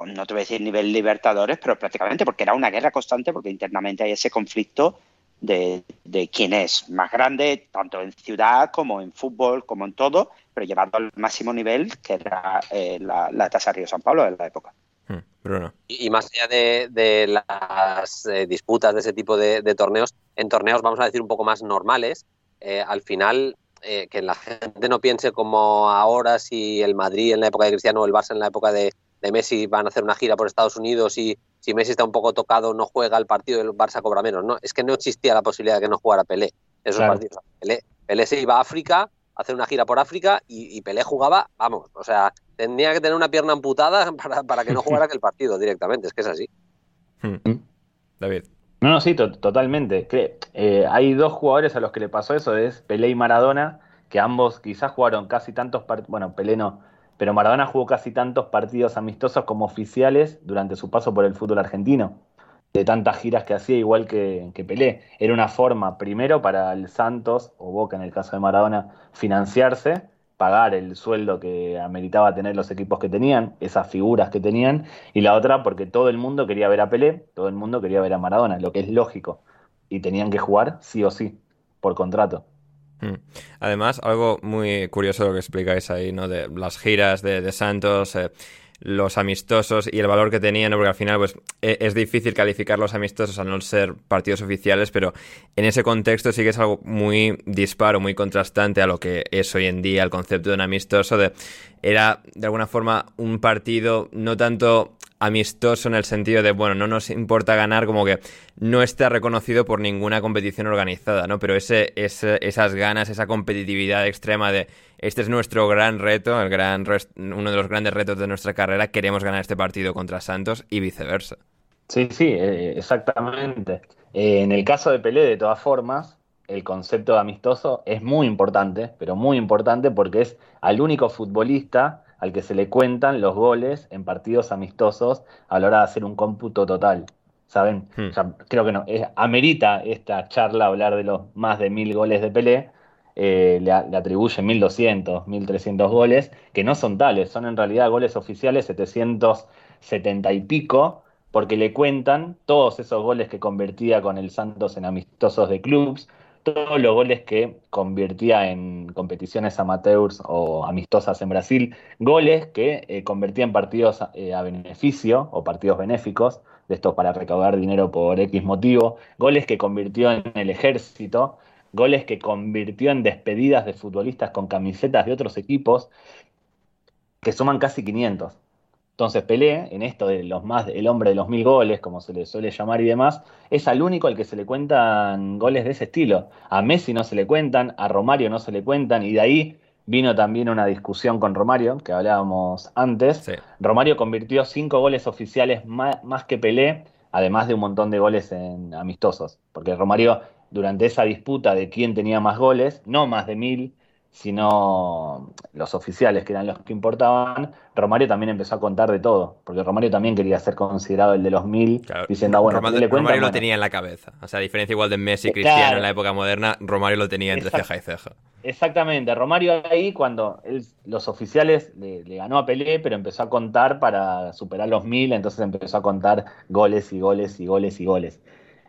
no te voy a decir nivel Libertadores, pero prácticamente porque era una guerra constante, porque internamente hay ese conflicto de, de quién es más grande, tanto en ciudad como en fútbol, como en todo, pero llevado al máximo nivel, que era eh, la, la tasa Río San Pablo en la época. Hmm, Bruno. Y, y más allá de, de las eh, disputas de ese tipo de, de torneos, en torneos, vamos a decir, un poco más normales, eh, al final, eh, que la gente no piense como ahora si el Madrid en la época de Cristiano o el Barça en la época de, de Messi van a hacer una gira por Estados Unidos y si Messi está un poco tocado, no juega el partido, el Barça cobra menos. No, es que no existía la posibilidad de que no jugara Pelé. Esos Claro. partidos. Pelé, Pelé se iba a África a hacer una gira por África y, y Pelé jugaba, vamos, o sea, tenía que tener una pierna amputada para, para que no jugara aquel partido directamente, es que es así. Hmm. David. No, no, sí, totalmente. Eh, hay dos jugadores a los que le pasó eso, es Pelé y Maradona, que ambos quizás jugaron casi tantos partidos, bueno, Pelé no, pero Maradona jugó casi tantos partidos amistosos como oficiales durante su paso por el fútbol argentino, de tantas giras que hacía, igual que, que Pelé. Era una forma, primero, para el Santos, o Boca en el caso de Maradona, financiarse, pagar el sueldo que ameritaba tener los equipos que tenían, esas figuras que tenían, y la otra porque todo el mundo quería ver a Pelé, todo el mundo quería ver a Maradona, lo que es lógico, y tenían que jugar sí o sí, por contrato. Hmm. Además, algo muy curioso lo que explicáis ahí, ¿no? De las giras de, Santos, eh, los amistosos y el valor que tenían, porque al final pues e, es difícil calificar los amistosos al no ser partidos oficiales, pero en ese contexto sí que es algo muy disparo, muy contrastante a lo que es hoy en día el concepto de un amistoso, era de alguna forma un partido no tanto amistoso en el sentido de, bueno, no nos importa ganar, como que no está reconocido por ninguna competición organizada, ¿no? Pero ese, ese, esas ganas, esa competitividad extrema de este es nuestro gran reto, el gran uno de los grandes retos de nuestra carrera, queremos ganar este partido contra Santos y viceversa. Sí, sí, eh, exactamente. Eh, en el caso de Pelé, de todas formas, el concepto de amistoso es muy importante, pero muy importante porque es al único futbolista al que se le cuentan los goles en partidos amistosos a la hora de hacer un cómputo total. ¿Saben? Hmm. creo que no. amerita esta charla hablar de los más de mil goles de Pelé. Eh, le, le, atribuye 1200, 1300 goles, que no son tales, son en realidad goles oficiales 770 y pico, porque le cuentan todos esos goles que convertía con el Santos en amistosos de clubs, todos los goles que convertía en competiciones amateurs o amistosas en Brasil, goles que eh, convertía en partidos eh, a beneficio o partidos benéficos, de estos para recaudar dinero por X motivo, goles que convirtió en el ejército, goles que convirtió en despedidas de futbolistas con camisetas de otros equipos, que suman casi 500. Entonces Pelé, en esto de los más, el hombre de los mil goles, como se le suele llamar y demás, es al único al que se le cuentan goles de ese estilo. A Messi no se le cuentan, a Romario no se le cuentan, y de ahí vino también una discusión con Romario, que hablábamos antes. Romario convirtió cinco goles oficiales más, más que Pelé, además de un montón de goles en amistosos, porque Romario durante esa disputa de quién tenía más goles, no más de mil, sino los oficiales que eran los que importaban, Romario también empezó a contar de todo, porque Romario también quería ser considerado el de los mil, diciendo, ah, bueno, Romario, lo tenía en la cabeza, o sea, a diferencia igual de Messi y Cristiano en la época moderna, Romario lo tenía entre ceja y ceja. Exactamente, Romario ahí cuando los oficiales le, ganó a Pelé, pero empezó a contar para superar los mil, entonces empezó a contar goles y goles y goles y goles.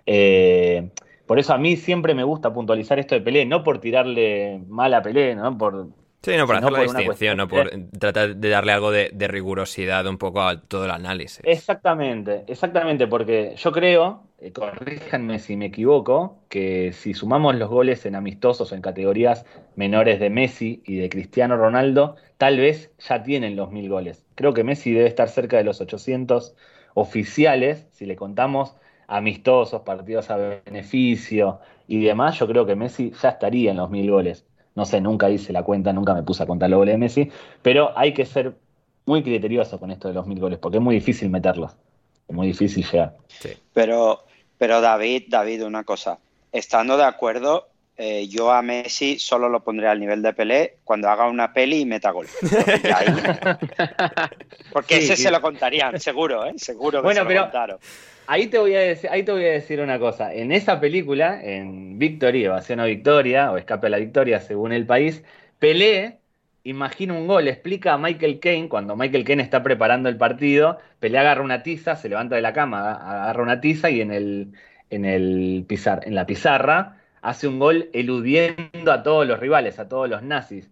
Eh, por eso a mí siempre me gusta puntualizar esto de Pelé, no por tirarle mal a Pelé, ¿no? Por, sí, no por hacer la distinción, no por tratar de darle algo de, rigurosidad un poco a todo el análisis. Exactamente, exactamente, porque yo creo, eh, corríjanme si me equivoco, que si sumamos los goles en amistosos o en categorías menores de Messi y de Cristiano Ronaldo, tal vez ya tienen los mil goles. Creo que Messi debe estar cerca de los 800 oficiales, si le contamos amistosos, partidos a beneficio y demás, yo creo que Messi ya estaría en los mil goles. No sé, nunca hice la cuenta, nunca me puse a contar los goles de Messi, pero hay que ser muy criterioso con esto de los mil goles, porque es muy difícil meterlos, es muy difícil llegar. Pero, pero David, David, una cosa, estando de acuerdo, eh, yo a Messi solo lo pondré al nivel de Pelé cuando haga una peli y meta gol. Porque ese se lo contarían, seguro, ¿eh? Seguro que bueno, se lo contaron. Ahí te, voy a decir, ahí te voy a decir una cosa. En esa película, en Victory, Evasión a Victoria, o Escape a la Victoria, según el país, Pelé imagina un gol, explica a Michael Kane, cuando Michael Kane está preparando el partido, Pelé agarra una tiza, se levanta de la cama, agarra una tiza y en, el, en, el pizar, en la pizarra hace un gol eludiendo a todos los rivales, a todos los nazis.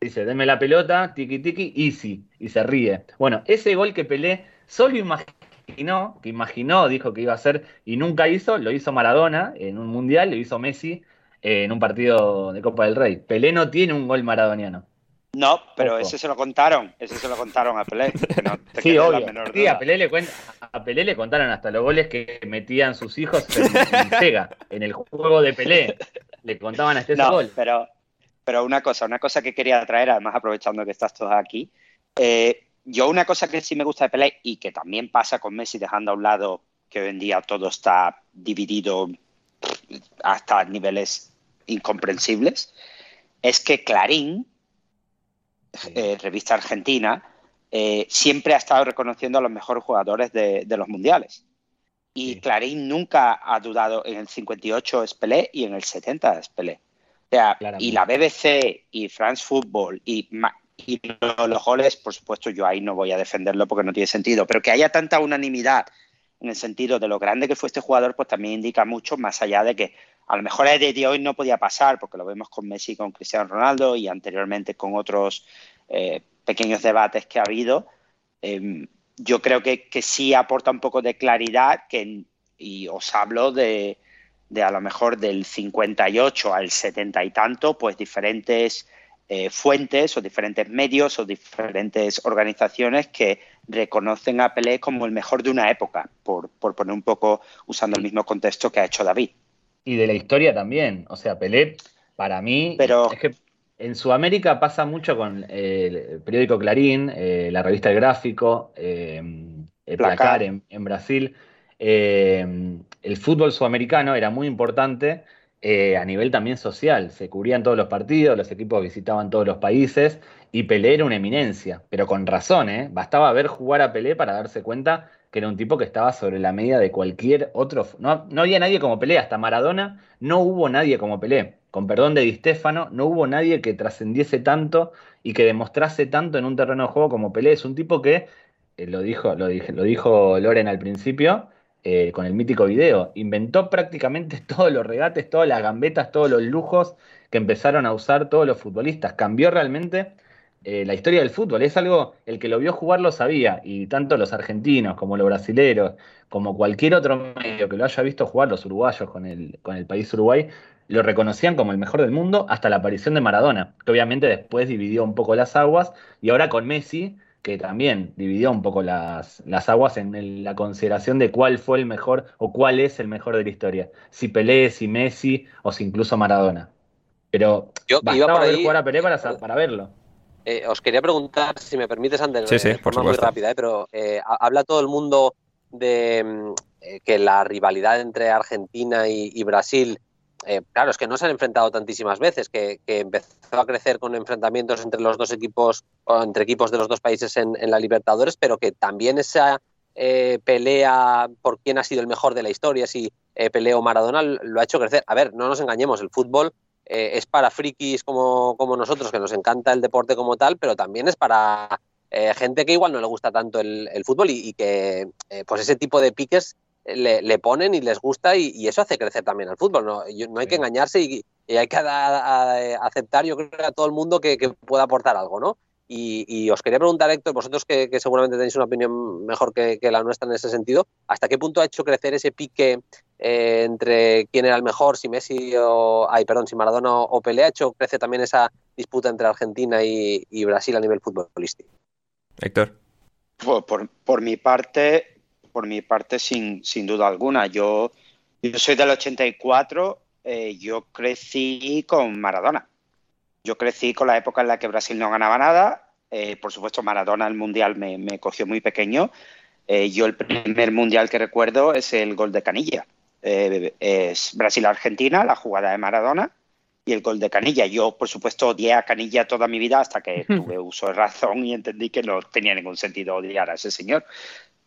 Dice, denme la pelota, tiki tiki, easy, y se ríe. Bueno, ese gol que Pelé solo imaginó, que imaginó, dijo que iba a hacer y nunca hizo, lo hizo Maradona en un mundial, lo hizo Messi en un partido de Copa del Rey. Pelé no tiene un gol maradoniano. No, pero ese se lo contaron, ese se lo contaron a Pelé. sí, obvio. Sí, a Pelé, le a Pelé le contaron hasta los goles que metían sus hijos en, Sega, en el juego de Pelé. Le contaban hasta ese gol. Pero, pero una cosa, una cosa que quería traer, además aprovechando que estás todos aquí, eh, yo una cosa que sí me gusta de Pelé y que también pasa con Messi dejando a un lado que hoy en día todo está dividido hasta niveles incomprensibles, es que Clarín, eh, revista argentina, eh, siempre ha estado reconociendo a los mejores jugadores de, los mundiales. Y Clarín nunca ha dudado en el 58 es Pelé y en el 70 es Pelé. O sea, y la BBC y France Football y, y los goles, por supuesto, yo ahí no voy a defenderlo porque no tiene sentido, pero que haya tanta unanimidad en el sentido de lo grande que fue este jugador, pues también indica mucho, más allá de que a lo mejor el de hoy no podía pasar, porque lo vemos con Messi, con Cristiano Ronaldo y anteriormente con otros eh, pequeños debates que ha habido. Em, yo creo que, sí aporta un poco de claridad que, y os hablo de, de a lo mejor del 58 al 70 y tanto, pues diferentes eh, fuentes o diferentes medios o diferentes organizaciones que reconocen a Pelé como el mejor de una época, por, poner un poco usando el mismo contexto que ha hecho David. Y de la historia también, o sea, Pelé, para mí, Pero, es que en Sudamérica pasa mucho con eh, el periódico Clarín, eh, la revista El Gráfico, el Placar en, en Brasil. el fútbol sudamericano era muy importante eh, a nivel también social. Se cubrían todos los partidos, los equipos visitaban todos los países y Pelé era una eminencia, pero con razón, ¿eh? Bastaba ver jugar a Pelé para darse cuenta que era un tipo que estaba sobre la medida de cualquier otro. No, no había nadie como Pelé, hasta Maradona no hubo nadie como Pelé. Con perdón de Di Stefano, no hubo nadie que trascendiese tanto y que demostrase tanto en un terreno de juego como Pelé. Es un tipo que, eh, lo, dijo, lo, lo dijo Loren al principio, eh, con el mítico video. Inventó prácticamente todos los regates, todas las gambetas, todos los lujos que empezaron a usar todos los futbolistas. Cambió realmente eh, la historia del fútbol. Es algo, el que lo vio jugar lo sabía, y tanto los argentinos como los brasileros, como cualquier otro medio que lo haya visto jugar, los uruguayos con el, con el país Uruguay, lo reconocían como el mejor del mundo hasta la aparición de Maradona, que obviamente después dividió un poco las aguas, y ahora con Messi que también dividió un poco las, aguas en la consideración de cuál fue el mejor o cuál es el mejor de la historia. Si Pelé, si Messi o si incluso Maradona. Pero Yo bastaba ver jugar a Pelé para, verlo. Eh, os quería preguntar, si me permites, Ander, sí, sí, por muy rápida, eh, pero eh, habla todo el mundo de mm, que la rivalidad entre Argentina y Brasil eh, claro, es que no se han enfrentado tantísimas veces, que, empezó a crecer con enfrentamientos entre los dos equipos, o entre equipos de los dos países en, la Libertadores, pero que también esa eh, pelea por quién ha sido el mejor de la historia, si eh, peleo Maradona, lo ha hecho crecer. A ver, no nos engañemos, el fútbol es para frikis como, como, nosotros, que nos encanta el deporte como tal, pero también es para gente que igual no le gusta tanto el, fútbol y, y que pues ese tipo de piques le, ponen y les gusta y, eso hace crecer también al fútbol. No, no hay que engañarse y, hay que aceptar, yo creo, a todo el mundo que, pueda aportar algo, ¿no? Y, os quería preguntar, Héctor, vosotros que, seguramente tenéis una opinión mejor que, la nuestra en ese sentido, ¿hasta qué punto ha hecho crecer ese pique eh, entre quién era el mejor, si Messi o, ay, perdón, si Maradona o Pelé, ha hecho crecer también esa disputa entre Argentina y, Brasil a nivel futbolístico? Héctor. por, por mi parte, por mi parte, sin, sin duda alguna. Yo, yo soy del 84, eh, yo crecí con Maradona. Yo crecí con la época en la que Brasil no ganaba nada. Eh, por supuesto, Maradona, el Mundial, me, me cogió muy pequeño. Eh, yo el primer Mundial que recuerdo es el gol de Canilla. Es Brasil-Argentina, la jugada de Maradona y el gol de Canilla. Yo, por supuesto, odié a Canilla toda mi vida hasta que tuve uso de razón y entendí que no tenía ningún sentido odiar a ese señor.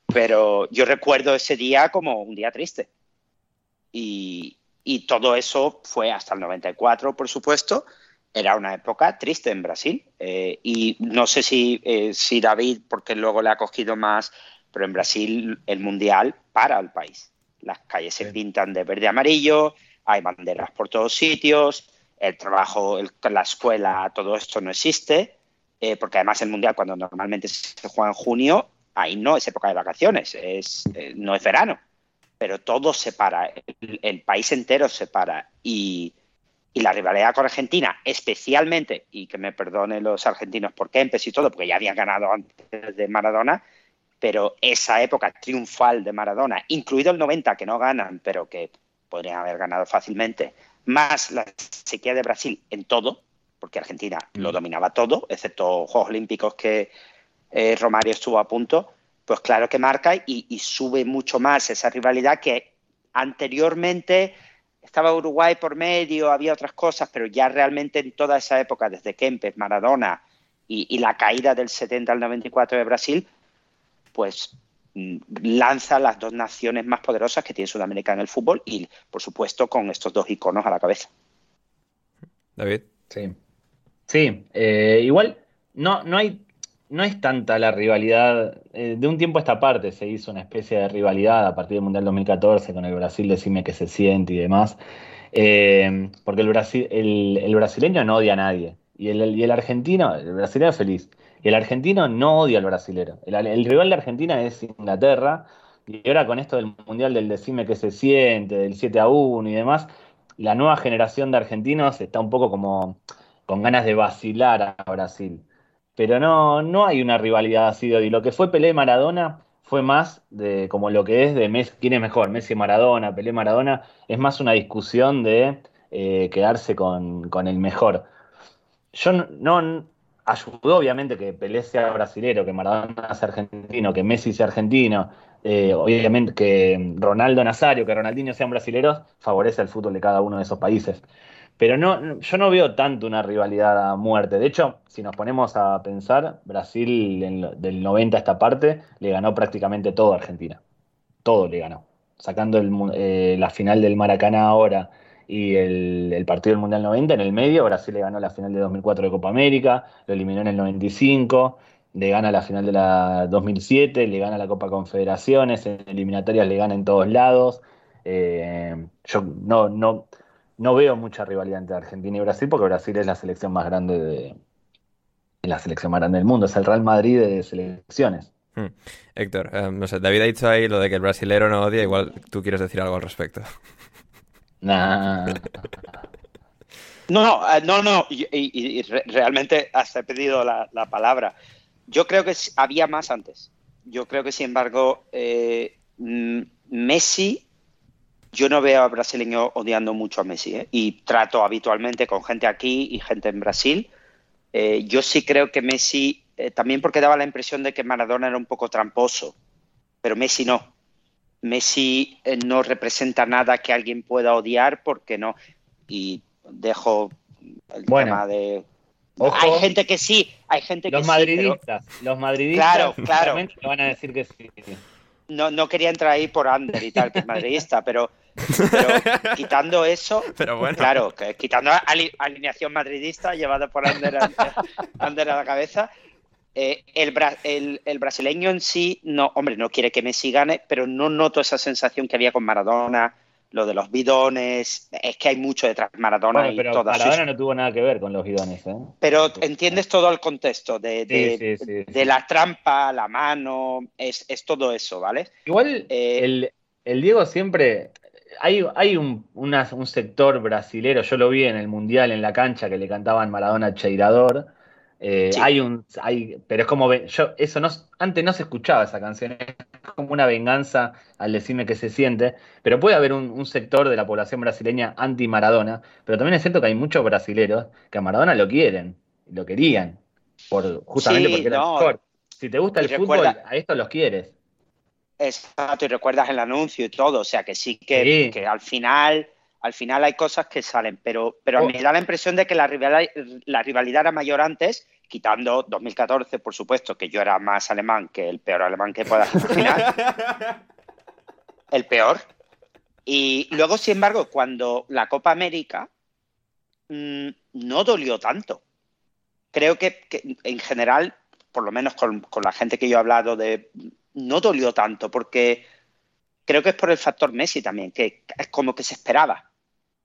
Pero yo recuerdo ese día como un día triste. Y, todo eso fue hasta el 94, por supuesto. Era una época triste en Brasil. Eh, y no sé si, eh, si David, porque luego le ha cogido más, pero en Brasil el Mundial para el país. Las calles se pintan de verde y amarillo, hay banderas por todos sitios, el trabajo, la escuela, todo esto no existe, eh, porque además el Mundial cuando normalmente se juega en junio ahí no es época de vacaciones, es, eh, no es verano, pero todo se para, el, país entero se para y, la rivalidad con Argentina, especialmente, y que me perdonen los argentinos por Kempes y todo, porque ya habían ganado antes de Maradona, pero esa época triunfal de Maradona, incluido el 90 que no ganan, pero que podrían haber ganado fácilmente, más la sequía de Brasil en todo, porque Argentina lo mm. dominaba todo, excepto Juegos Olímpicos que eh, Romario estuvo a punto, pues claro que marca y, y sube mucho más esa rivalidad que anteriormente estaba Uruguay por medio, había otras cosas, pero ya realmente en toda esa época, desde Kempes, Maradona y, y la caída del 70 al 94 de Brasil, pues mm, lanza las dos naciones más poderosas que tiene Sudamérica en el fútbol y, por supuesto, con estos dos iconos a la cabeza. David. Sí. Sí, eh, igual no, no hay, no es tanta la rivalidad. eh, de un tiempo a esta parte se hizo una especie de rivalidad a partir del Mundial 2014 con el Brasil, decime que se siente y demás. Eh, porque el, Brasil, el, el brasileño no odia a nadie. Y el, y el argentino, el brasileño es feliz. El argentino no odia al brasilero. El, rival de Argentina es Inglaterra. Y ahora con esto del Mundial del decime que se siente, del 7 a 1 y demás, la nueva generación de argentinos está un poco como con ganas de vacilar a Brasil. Pero no, no hay una rivalidad así de odio. Lo que fue Pelé Maradona fue más de como lo que es de Messi, quién es mejor, Messi Maradona, Pelé Maradona, es más una discusión de eh, quedarse con, con el mejor. Yo no- ayudó obviamente que Pelé sea brasilero, que Maradona sea argentino, que Messi sea argentino, eh, obviamente que Ronaldo Nazario, que Ronaldinho sean brasileros, favorece el fútbol de cada uno de esos países. Pero no, yo no veo tanto una rivalidad a muerte. De hecho, si nos ponemos a pensar, Brasil del 90 a esta parte le ganó prácticamente todo a Argentina. Todo le ganó. Sacando eh, la final del Maracaná ahora y el, partido del Mundial 90, en el medio Brasil le ganó la final de 2004 de Copa América, lo eliminó en el 95, le gana la final de la 2007, le gana la Copa Confederaciones, en eliminatorias le gana en todos lados. Eh, yo no, no, no veo mucha rivalidad entre Argentina y Brasil porque Brasil es la selección más grande de, la selección más grande del mundo, es el Real Madrid de selecciones. Hmm. Héctor, eh, no sé, David ha dicho ahí lo de que el brasilero no odia, igual tú quieres decir algo al respecto. Nah. No, eh, no, no, y, y- y re- realmente he pedido la, la palabra. Yo creo que había más antes. Yo creo que, sin embargo, eh, mm, Messi, yo no veo a brasileño odiando mucho a Messi, ¿eh? y trato habitualmente con gente aquí y gente en Brasil. Eh, yo sí creo que Messi, también porque daba la impresión de que Maradona era un poco tramposo, pero Messi no. Messi eh, no representa nada que alguien pueda odiar porque no. Y dejo el Bueno, tema de. ojo. hay gente que sí, hay gente que Los sí, pero madridistas, los madridistas Claro, claro. te van a decir que sí. no, no quería entrar ahí por Ander y tal, que es madridista, pero, pero quitando eso, Pero bueno. claro, que quitando ali- alineación madridista llevada por Ander Ander a la cabeza, eh, el, bra- el- el brasileño en sí, no, hombre, no quiere que Messi gane, pero no noto esa sensación que había con Maradona, lo de los bidones, es que hay mucho detrás de Maradona Bueno, y pero sus- Maradona no tuvo nada que ver con los bidones, ¿eh? Pero entiendes todo el contexto de, Sí, de- sí, sí, de sí. la trampa, la mano, es, es todo eso, ¿vale? Igual Eh, el, el Diego siempre. Hay, hay un, una- un sector brasilero, yo lo vi en el Mundial en la cancha que le cantaban Maradona Cheirador. Eh, Sí. hay un, hay, pero es como, yo, eso no, antes no se escuchaba esa canción, es como una venganza al decirme que se siente, pero puede haber un, un sector de la población brasileña anti-Maradona, pero también es cierto que hay muchos brasileros que a Maradona lo quieren, lo querían, por, justamente Sí, porque era no. mejor. Si te gusta el fútbol, a estos los quieres. Exacto, y recuerdas el anuncio y todo, o sea que sí que, Sí. que al final, al final hay cosas que salen, pero, pero Oh. me da la impresión de que la rivalidad, la rivalidad era mayor antes, quitando 2014, por supuesto, que yo era más alemán que el peor alemán que puedas imaginar, el peor. Y luego, sin embargo, cuando la Copa América mm, no dolió tanto. Creo que, que en general, por lo menos con, con la gente que yo he hablado de no dolió tanto porque creo que es por el factor Messi también, que es como que se esperaba,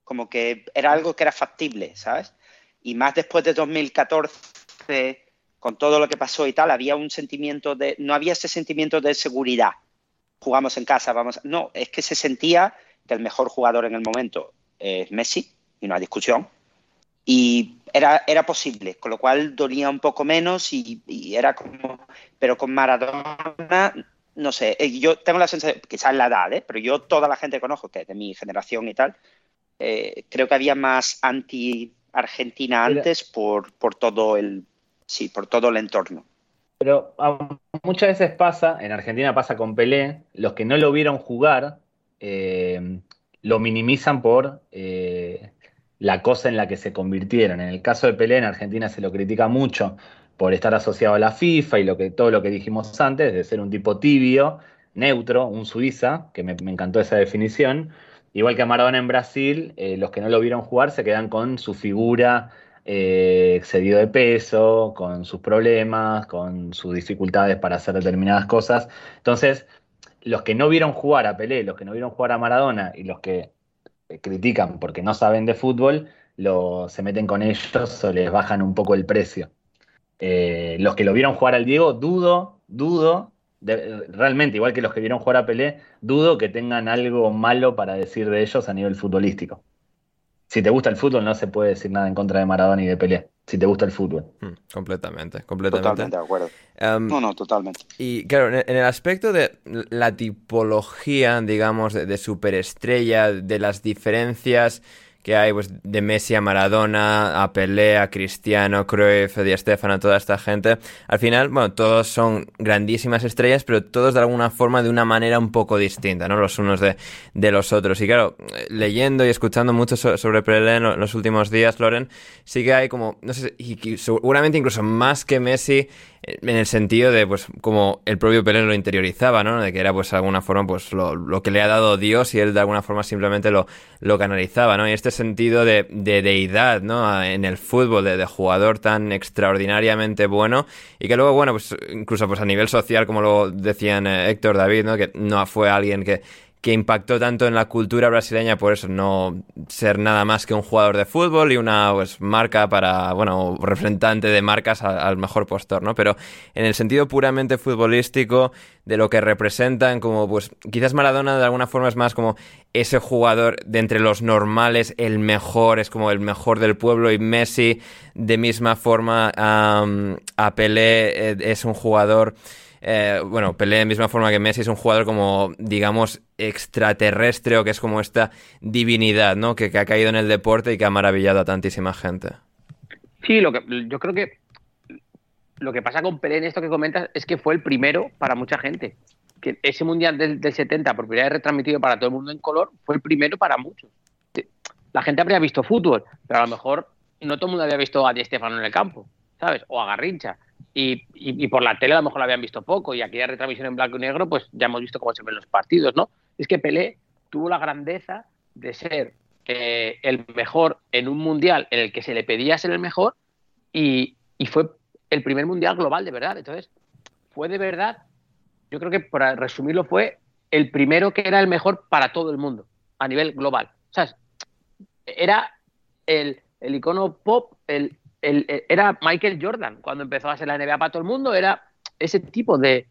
como que era algo que era factible, ¿sabes? Y más después de 2014, con todo lo que pasó y tal, había un sentimiento de, no había ese sentimiento de seguridad. Jugamos en casa, vamos. No, es que se sentía que el mejor jugador en el momento es Messi, y no hay discusión. Y era, era posible, con lo cual dolía un poco menos y, y era como. Pero con Maradona, no sé, eh, yo tengo la sensación, quizás la edad, ¿eh? pero yo, toda la gente que conozco, que es de mi generación y tal, eh, creo que había más anti-Argentina antes por, por todo el. Sí, por todo el entorno. Pero ah, muchas veces pasa, en Argentina pasa con Pelé, los que no lo vieron jugar eh, lo minimizan por eh, la cosa en la que se convirtieron. En el caso de Pelé, en Argentina se lo critica mucho por estar asociado a la FIFA y lo que, todo lo que dijimos antes, de ser un tipo tibio, neutro, un suiza, que me, encantó esa definición. Igual que a Maradona en Brasil, eh, los que no lo vieron jugar se quedan con su figura eh, excedido de peso, con sus problemas, con sus dificultades para hacer determinadas cosas. Entonces, los que no vieron jugar a Pelé, los que no vieron jugar a Maradona y los que eh, critican porque no saben de fútbol, se meten con ellos o les bajan un poco el precio. Eh, los que lo vieron jugar al Diego, dudo, dudo, realmente, igual que los que vieron jugar a Pelé, dudo que tengan algo malo para decir de ellos a nivel futbolístico si te gusta el fútbol, no se puede decir nada en contra de Maradona y de Pelé. Si te gusta el fútbol. Hmm, completamente, completamente. Totalmente de acuerdo. Em, no, no, totalmente. Y claro, en el aspecto de la tipología, digamos, de superestrella, de las diferencias que hay pues, de Messi a Maradona, a Pelé, a Cristiano, Cruyff, Di Stefano, toda esta gente. Al final, bueno, todos son grandísimas estrellas, pero todos de alguna forma de una manera un poco distinta, ¿no? Los unos de, de los otros. Y claro, leyendo y escuchando mucho sobre Pelé en los últimos días, Loren, sí que hay como, no sé, y seguramente incluso más que Messi, en el sentido de, pues, como el propio Pelé lo interiorizaba, ¿no? De que era, pues, de alguna forma, pues, lo, lo, que le ha dado Dios y él, de alguna forma, simplemente lo, lo canalizaba, ¿no? Y este sentido de, de deidad, ¿no? En el fútbol, de, de, jugador tan extraordinariamente bueno y que luego, bueno, pues, incluso, pues, a nivel social, como lo decían eh, Héctor David, ¿no? Que no fue alguien que que impactó tanto en la cultura brasileña por eso, no ser nada más que un jugador de fútbol y una pues, marca para, bueno, representante de marcas al, mejor postor, ¿no? Pero en el sentido puramente futbolístico de lo que representan, como pues quizás Maradona de alguna forma es más como ese jugador de entre los normales, el mejor, es como el mejor del pueblo y Messi de misma forma a Pelé eh, es un jugador... Eh, bueno, Pelé de misma forma que Messi es un jugador como, digamos, extraterrestre o que es como esta divinidad, ¿no? Que, ha caído en el deporte y que ha maravillado a tantísima gente. Sí, lo que, yo creo que lo que pasa con Pelé en esto que comentas es que fue el primero para mucha gente. Que ese mundial del, 70, por primera vez retransmitido para todo el mundo en color, fue el primero para muchos. La gente habría visto fútbol, pero a lo mejor no todo el mundo había visto a Di Stefano en el campo, ¿sabes? O a Garrincha y, por la tele a lo mejor lo habían visto poco y aquella retransmisión en blanco y negro pues ya hemos visto cómo se ven los partidos, ¿no? Es que Pelé tuvo la grandeza de ser eh, el mejor en un mundial en el que se le pedía ser el mejor y, fue el primer mundial global de verdad. Entonces, fue de verdad, yo creo que para resumirlo fue el primero que era el mejor para todo el mundo a nivel global. O sea, era el, el icono pop, el, era Michael Jordan cuando empezó a ser la NBA para todo el mundo, era ese tipo de,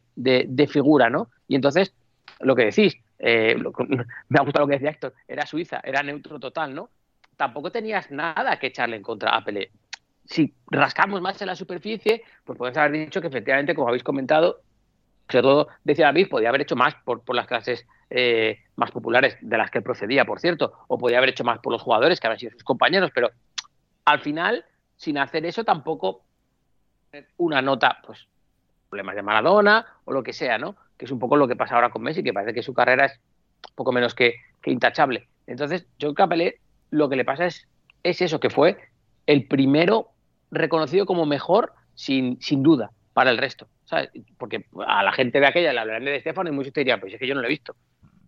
figura, ¿no? Y entonces, lo que decís, eh, me ha gustado lo que decía Héctor, era Suiza, era neutro total, ¿no? Tampoco tenías nada que echarle en contra a Pelé. Si rascamos más en la superficie, pues podemos haber dicho que efectivamente, como habéis comentado, sobre todo decía David, podía haber hecho más por, las clases eh, más populares de las que procedía, por cierto, o podía haber hecho más por los jugadores que habían sido sus compañeros, pero al final sin hacer eso tampoco una nota, pues, problemas de Maradona o lo que sea, ¿no? Que es un poco lo que pasa ahora con Messi, que parece que su carrera es poco menos que, intachable. Entonces, yo creo que lo que le pasa es, es eso, que fue el primero reconocido como mejor sin, sin duda para el resto. Porque a la gente de aquella le hablarán de Estefano y muchos te pues es que yo no lo he visto.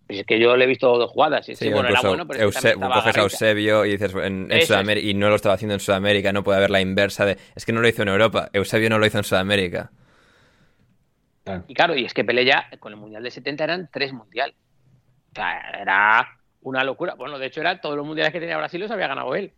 Pues es que yo le he visto dos jugadas. Sí, bueno, era bueno, pero coges a Eusebio y dices, en, Sudamérica, y no lo estaba haciendo en Sudamérica, no puede haber la inversa de. Es que no lo hizo en Europa, Eusebio no lo hizo en Sudamérica. Y claro, y es que Pelé ya, con el Mundial de 70 eran tres mundiales. O sea, era una locura. Bueno, de hecho, era todos los mundiales que tenía Brasil los había ganado él.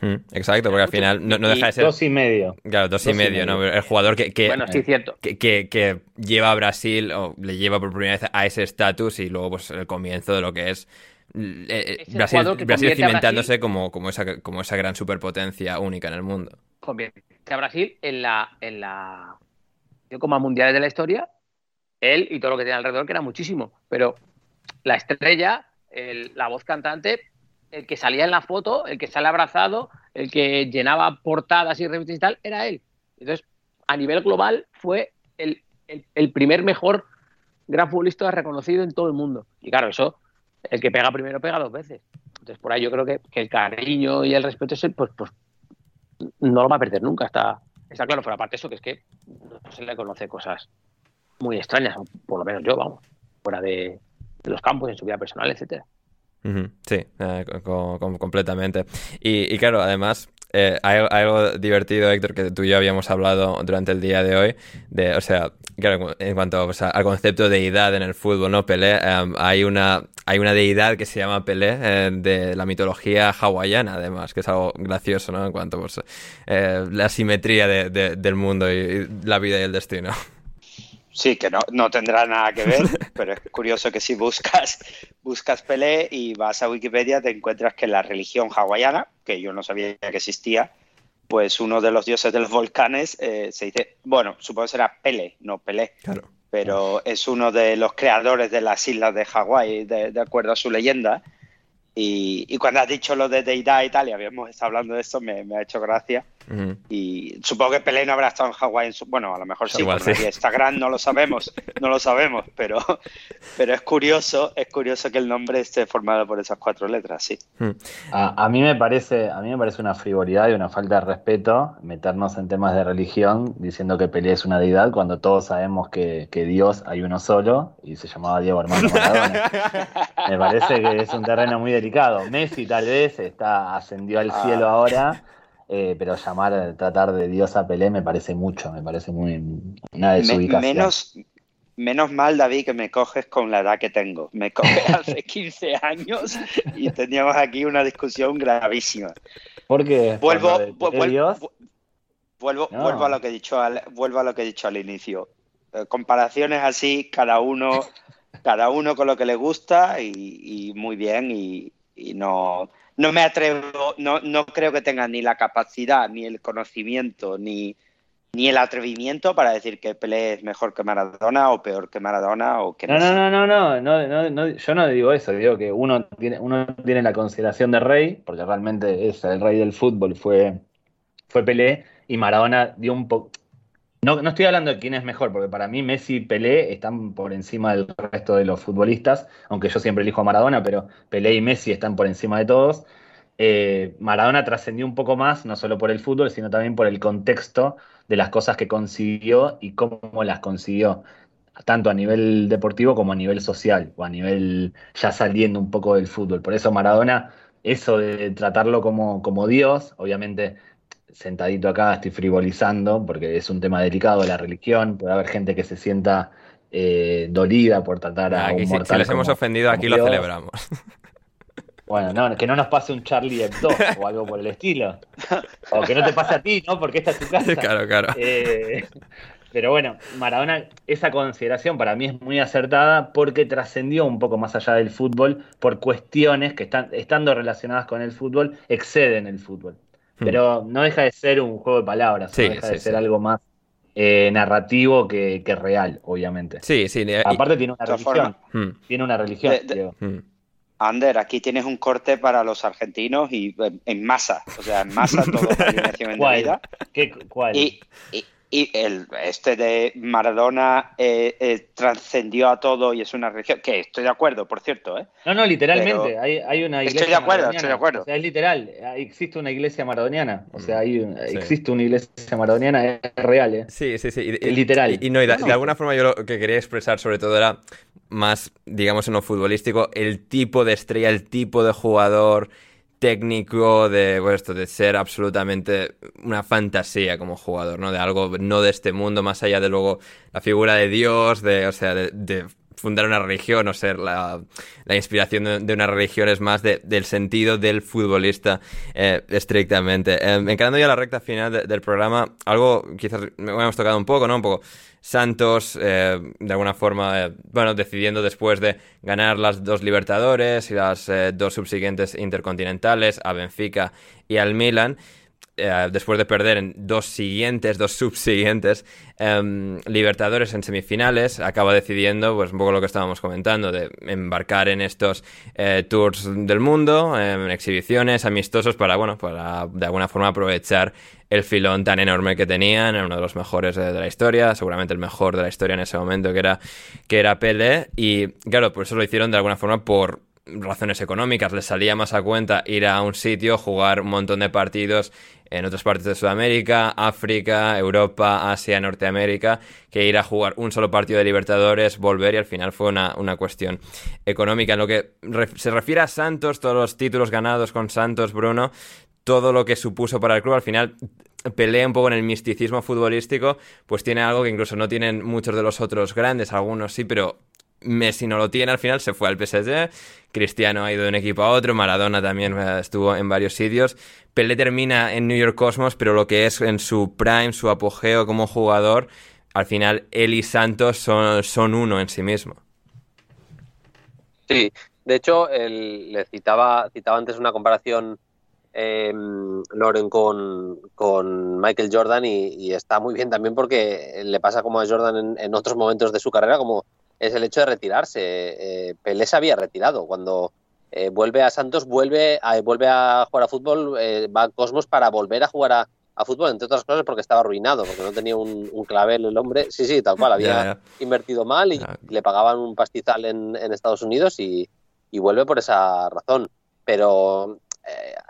Mm, exacto, porque al final no, deja de ser. Dos y medio. Claro, dos, y, medio, ¿no? El jugador que, que, bueno, sí, cierto. Que, que, lleva a Brasil o le lleva por primera vez a ese estatus y luego, pues, el comienzo de lo que es. Eh, eh, Brasil, Brasil cimentándose como, como, esa, como esa gran superpotencia única en el mundo. Convierte a Brasil en la, en la como mundiales de la historia, él y todo lo que tiene alrededor, que era muchísimo. Pero la estrella, la voz cantante, el que salía en la foto, el que sale abrazado, el que llenaba portadas y revistas y tal, era él. Entonces, a nivel global fue el, el, primer mejor gran futbolista reconocido en todo el mundo. Y claro, eso, el que pega primero pega dos veces. Entonces, por ahí yo creo que, el cariño y el respeto ese, pues, pues no lo va a perder nunca. Está, está claro, pero aparte eso, que es que no se le conoce cosas muy extrañas, por lo menos yo, vamos, fuera de, los campos, en su vida personal, etcétera. Sí, eh, completamente. Y, y, claro, además, eh, hay, algo divertido, Héctor, que tú y yo habíamos hablado durante el día de hoy, de, o sea, claro, en cuanto al concepto de deidad en el fútbol, ¿no? Pelé, em, hay, una, hay una deidad que se llama Pelé eh, de la mitología hawaiana, además, que es algo gracioso, ¿no? En cuanto a pues, eh, la simetría del mundo y la vida y el destino. Sí, que no, no tendrá nada que ver, pero es curioso que si buscas, buscas Pelé y vas a Wikipedia te encuentras que la religión hawaiana, que yo no sabía que existía, pues uno de los dioses de los volcanes eh, se dice, bueno, supongo que será Pele, no Pelé, claro. pero es uno de los creadores de las islas de Hawái, de acuerdo a su leyenda, y, cuando has dicho lo de deidad y tal, y habíamos estado hablando de esto, me, ha hecho gracia. Y supongo que Pelé no habrá estado en Hawái. En su, bueno, a lo mejor sí, Igual, sí. Instagram no lo sabemos, no lo sabemos, pero, pero es curioso, es curioso que el nombre esté formado por esas cuatro letras, sí. A, mí me parece, a mí me parece una frivolidad y una falta de respeto meternos en temas de religión diciendo que Pelé es una deidad cuando todos sabemos que, que Dios hay uno solo y se llamaba Diego Armando Maradona. me parece que es un terreno muy delicado. Messi tal vez está ascendió al cielo ah. ahora, eh, pero llamar, tratar de Dios a Pelé me parece mucho, me parece muy una desubicación. menos, menos mal, David, que me coges con la edad que tengo. Me coges hace 15 años y teníamos aquí una discusión gravísima. ¿Por qué? Vuelvo, vuelvo, vuelvo a lo que he dicho al, vuelvo a lo que he dicho al inicio. Eh, comparaciones así, cada uno cada uno con lo que le gusta y, muy bien y, no, no me atrevo, no, no creo que tenga ni la capacidad, ni el conocimiento, ni, ni el atrevimiento para decir que Pelé es mejor que Maradona o peor que Maradona o que no, no, no, no, no, no, yo no digo eso, digo que uno tiene, uno tiene la consideración de rey, porque realmente es el rey del fútbol, fue, fue Pelé, y Maradona dio un poco, no, no estoy hablando de quién es mejor, porque para mí Messi y Pelé están por encima del resto de los futbolistas, aunque yo siempre elijo a Maradona, pero Pelé y Messi están por encima de todos. Eh, Maradona trascendió un poco más, no solo por el fútbol, sino también por el contexto de las cosas que consiguió y cómo las consiguió, tanto a nivel deportivo como a nivel social, o a nivel ya saliendo un poco del fútbol. Por eso Maradona, eso de tratarlo como, como Dios, obviamente sentadito acá estoy frivolizando porque es un tema delicado de la religión, puede haber gente que se sienta eh, dolida por tratar a un mortal si, les hemos ofendido, aquí lo celebramos. Bueno, no, que no nos pase un Charlie Hebdo o algo por el estilo. O que no te pase a ti, ¿no? Porque esta es tu casa. Claro, claro. Eh, pero bueno, Maradona, esa consideración para mí es muy acertada porque trascendió un poco más allá del fútbol por cuestiones que están, estando relacionadas con el fútbol, exceden el fútbol. Hmm. Pero no deja de ser un juego de palabras, no deja de ser algo más eh, narrativo que, real, obviamente. Sí, sí. Aparte tiene una religión. Hmm. Tiene una religión. Hmm. Ander, aquí tienes un corte para los argentinos y en, masa, o sea, en masa todo ¿Cuál? ¿Qué, ¿Cuál? Y, y el, este de Maradona eh, eh, trascendió a todo y es una religión. Que estoy de acuerdo, por cierto. ¿eh? No, no, literalmente. hay, hay, una iglesia. Estoy de acuerdo, estoy de acuerdo. O sea, es literal. Existe una iglesia maradoniana. O sea, hay existe una iglesia maradoniana, es real. ¿eh? Sí, sí, sí. literal. Y, no, de, alguna forma yo lo que quería expresar sobre todo era más, digamos, en lo futbolístico, el tipo de estrella, el tipo de jugador técnico de, pues esto, de ser absolutamente una fantasía como jugador, ¿no? De algo no de este mundo, más allá de luego la figura de Dios, de, o sea, de, fundar una religión o ser la, la inspiración de, una religión es más del sentido del futbolista eh, estrictamente. Eh, encarando ya la recta final del programa, algo quizás me hemos tocado un poco, ¿no? Un poco Santos, eh, de alguna forma, eh, bueno, decidiendo después de ganar las dos Libertadores y las eh, dos subsiguientes intercontinentales, a Benfica y al Milan, eh, después de perder en dos siguientes, dos subsiguientes em, Libertadores en semifinales, acaba decidiendo, pues un poco lo que estábamos comentando, de embarcar en estos eh, tours del mundo, en exhibiciones, amistosos, para, bueno, para de alguna forma aprovechar el filón tan enorme que tenían, era uno de los mejores de, la historia, seguramente el mejor de la historia en ese momento, que era, que era Pele, y claro, por eso lo hicieron de alguna forma por razones económicas, les salía más a cuenta ir a un sitio, jugar un montón de partidos en otras partes de Sudamérica, África, Europa, Asia, Norteamérica, que ir a jugar un solo partido de Libertadores, volver y al final fue una, una cuestión económica. En lo que se refiere a Santos, todos los títulos ganados con Santos, Bruno, todo lo que supuso para el club, al final pelea un poco en el misticismo futbolístico, pues tiene algo que incluso no tienen muchos de los otros grandes, algunos sí, pero Messi no lo tiene al final, se fue al PSG, Cristiano ha ido de un equipo a otro, Maradona también eh, estuvo en varios sitios, Pelé termina en New York Cosmos, pero lo que es en su prime, su apogeo como jugador, al final él y Santos son, son uno en sí mismo. Sí, de hecho, le citaba, citaba antes una comparación eh, Loren con, Michael Jordan y, está muy bien también porque le pasa como a Jordan en, otros momentos de su carrera, como es el hecho de retirarse. Eh, Pelé se había retirado. Cuando eh, vuelve a Santos, vuelve a, vuelve a jugar a fútbol, eh, va a Cosmos para volver a jugar a, fútbol, entre otras cosas porque estaba arruinado, porque no tenía un, clavel el hombre. Sí, sí, tal cual, había invertido mal y le pagaban un pastizal en, Estados Unidos y, y vuelve por esa razón. Pero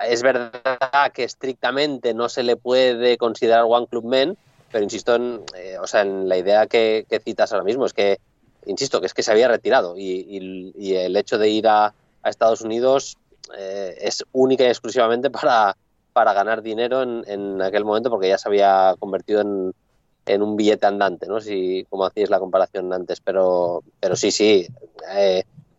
es verdad que estrictamente no se le puede considerar One Club Men, pero insisto en, o sea, en la idea que, citas ahora mismo, es que, insisto, que es que se había retirado y, el hecho de ir a, Estados Unidos eh, es única y exclusivamente para, para ganar dinero en, aquel momento porque ya se había convertido en, un billete andante, ¿no? Si, como hacíais la comparación antes, pero, pero sí, sí,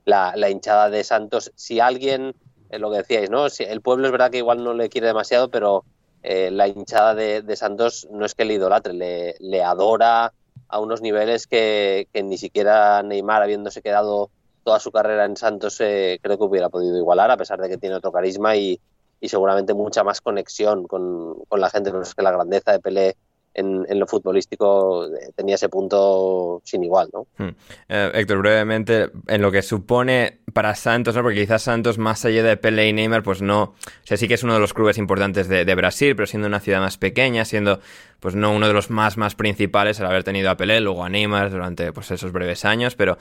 la, la hinchada de Santos, si alguien lo que decíais, ¿no? El pueblo es verdad que igual no le quiere demasiado, pero eh, la hinchada de, Santos no es que le idolatre, le, le adora a unos niveles que, ni siquiera Neymar, habiéndose quedado toda su carrera en Santos, eh, creo que hubiera podido igualar, a pesar de que tiene otro carisma y, seguramente mucha más conexión con, con la gente. Pero es que la grandeza de Pelé en, lo futbolístico eh, tenía ese punto sin igual, ¿no? Hmm. Eh, Héctor, brevemente, en lo que supone para Santos, ¿no? Porque quizás Santos, más allá de Pele y Neymar, pues no... O sea, sí que es uno de los clubes importantes de Brasil, pero siendo una ciudad más pequeña, siendo pues no uno de los más, más principales al haber tenido a Pelé, luego a Neymar durante pues esos breves años, pero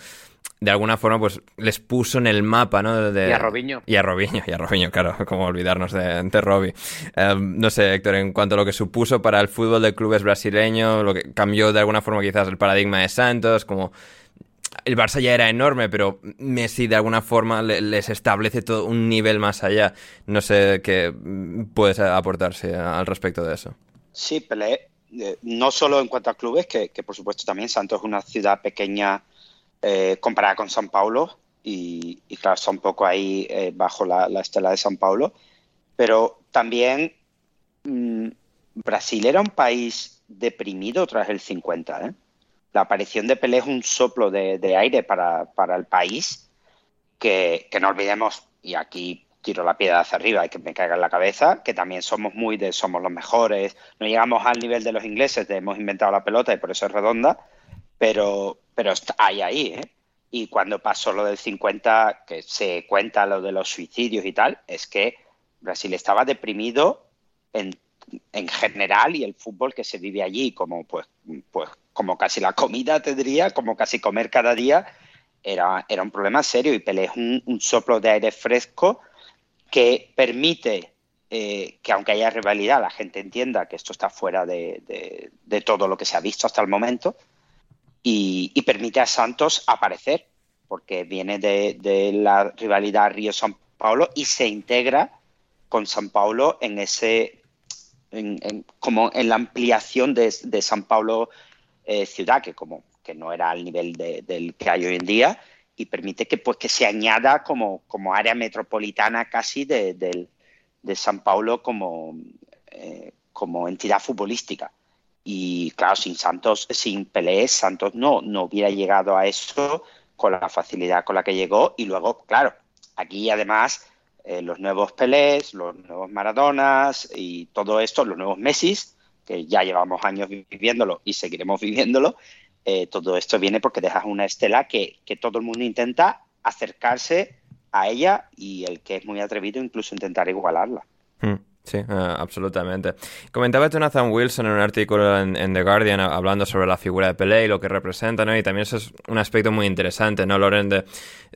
de alguna forma pues les puso en el mapa, ¿no? De, y a Robinho. Y a Robinho, y a Robinho, claro, como olvidarnos de, de Robbie. Em, no sé, Héctor, en cuanto a lo que supuso para el fútbol de clubes brasileños, lo que cambió de alguna forma quizás el paradigma de Santos, como el Barça ya era enorme, pero Messi de alguna forma les establece todo un nivel más allá. No sé qué puedes aportarse al respecto de eso. Sí, Pelé eh, no solo en cuanto a clubes, que, por supuesto también Santos es una ciudad pequeña eh, comparada con San Paulo y, claro, está un poco ahí eh, bajo la, estela de San Paulo, pero también mm, Brasil era un país deprimido tras el 50. La aparición de Pelé es un soplo de, aire para, el país que, que no olvidemos, y aquí tiro la piedra hacia arriba y que me caiga en la cabeza, que también somos muy de somos los mejores, no llegamos al nivel de los ingleses de hemos inventado la pelota y por eso es redonda, pero, pero hay ahí, ¿eh? Y cuando pasó lo del 50, que se cuenta lo de los suicidios y tal, es que Brasil estaba deprimido en, en general y el fútbol que se vive allí, como pues, pues como casi la comida tendría, como casi comer cada día, era, era un problema serio y Pelé es un soplo de aire fresco que permite eh, que aunque haya rivalidad, la gente entienda que esto está fuera de, todo lo que se ha visto hasta el momento y, permite a Santos aparecer, porque viene de, la rivalidad Río-San Paulo y se integra con San Paulo en ese, como en la ampliación de, San Paulo eh, ciudad, que como que no era al nivel del que hay hoy en día, y permite que, pues, que se añada como, como área metropolitana casi de, de, San Paulo como, eh, como entidad futbolística. Y claro, sin Santos, sin Pelé, Santos no, no hubiera llegado a eso con la facilidad con la que llegó. Y luego, claro, aquí además eh, los nuevos Pelés, los nuevos Maradonas y todo esto, los nuevos Messis, que ya llevamos años viviéndolo y seguiremos viviéndolo, eh, todo esto viene porque dejas una estela que, que todo el mundo intenta acercarse a ella y el que es muy atrevido incluso intentar igualarla. Hmm. Sí, eh, absolutamente. Comentaba Jonathan Wilson en un artículo en, The Guardian hablando sobre la figura de Pelé y lo que representa, ¿no? Y también eso es un aspecto muy interesante, ¿no, Loren?